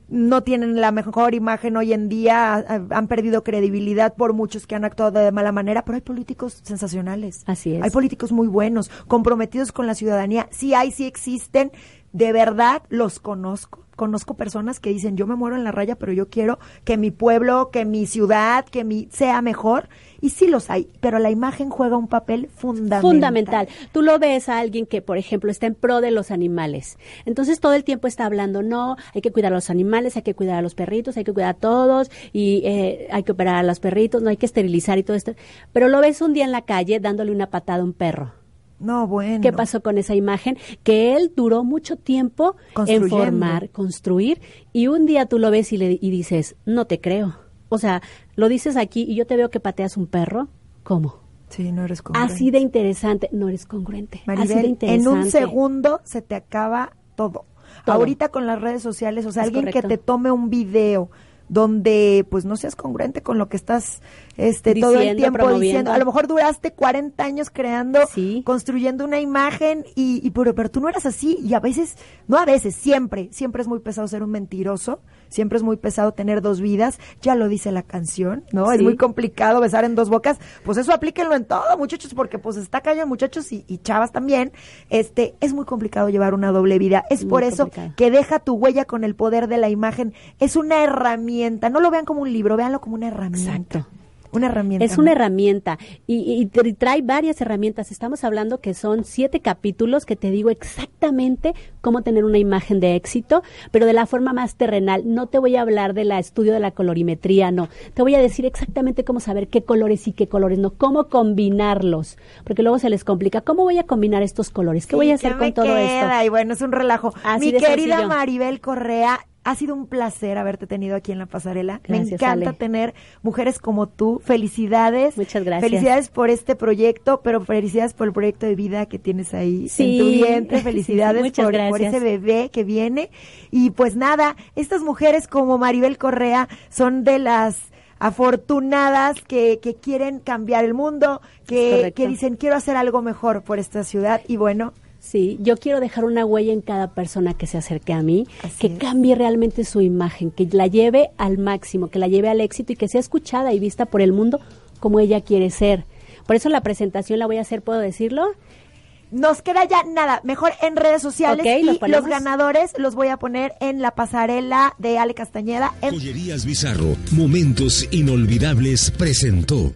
no tienen la mejor imagen hoy en día, ha- han perdido credibilidad por muchos que han actuado de mala manera, pero hay políticos sensacionales. Así Hay políticos muy buenos, comprometidos con la ciudadanía. Sí hay, sí existen. De verdad los conozco. Conozco personas que dicen, yo me muero en la raya, pero yo quiero que mi pueblo, que mi ciudad, que mi sea mejor. Y sí los hay, pero la imagen juega un papel fundamental. Fundamental. Tú lo ves a alguien que, por ejemplo, está en pro de los animales. Entonces todo el tiempo está hablando, no, hay que cuidar a los animales, hay que cuidar a los perritos, hay que cuidar a todos y eh, hay que operar a los perritos, no hay que esterilizar y todo esto. Pero lo ves un día en la calle dándole una patada a un perro. No, bueno. ¿Qué pasó con esa imagen? Que él duró mucho tiempo en formar, construir, y un día tú lo ves y, le, y dices, no te creo. O sea, lo dices aquí y yo te veo que pateas un perro. ¿Cómo? Sí, no eres congruente. Así de interesante. No eres congruente. así de Maribel, interesante. en un segundo se te acaba todo. Todo. Ahorita con las redes sociales, o sea, Es alguien correcto. que te tome un video donde pues no seas congruente con lo que estás este todo el tiempo diciendo. A lo mejor duraste 40 años creando, Sí. construyendo una imagen y, y pero, pero tú no eras así y a veces, no a veces, siempre, siempre es muy pesado ser un mentiroso, siempre es muy pesado tener dos vidas, ya lo dice la canción, ¿no? Es muy complicado besar en dos bocas, pues eso aplíquenlo en todo, muchachos, porque pues está callado muchachos y, y chavas también. Este, es muy complicado llevar una doble vida. Es Muy por eso que deja tu huella con el poder de la imagen. Es una herramienta, no lo vean como un libro, véanlo como una herramienta. Exacto. Una herramienta. Es una herramienta y, y trae varias herramientas. Estamos hablando que son siete capítulos que te digo exactamente cómo tener una imagen de éxito, pero de la forma más terrenal. No te voy a hablar del estudio de la colorimetría, no. Te voy a decir exactamente cómo saber qué colores y qué colores no, cómo combinarlos, porque luego se les complica. ¿Cómo voy a combinar estos colores? ¿Qué Sí, voy a hacer ¿qué con todo queda? esto? Y bueno, es un relajo. Así Mi querida sencillo. Maribel Correa, ha sido un placer haberte tenido aquí en la pasarela. me encanta Ale. tener mujeres como tú. Felicidades. Muchas gracias. Felicidades por este proyecto, pero felicidades por el proyecto de vida que tienes ahí en Sí. tu vientre. <laughs> Felicidades muchas por, por ese bebé que viene. Y pues nada, estas mujeres como Maribel Correa son de las afortunadas que, que quieren cambiar el mundo, que, que dicen quiero hacer algo mejor por esta ciudad y bueno, Sí, yo quiero dejar una huella en cada persona que se acerque a mí, Así que es. cambie realmente su imagen, que la lleve al máximo, que la lleve al éxito y que sea escuchada y vista por el mundo como ella quiere ser. Por eso la presentación la voy a hacer, ¿puedo decirlo? Nos queda ya nada, mejor en redes sociales Ok, ¿lo y los ganadores los voy a poner en la pasarela de Ale Castañeda. En Joyerías Bizarro, momentos inolvidables presentó.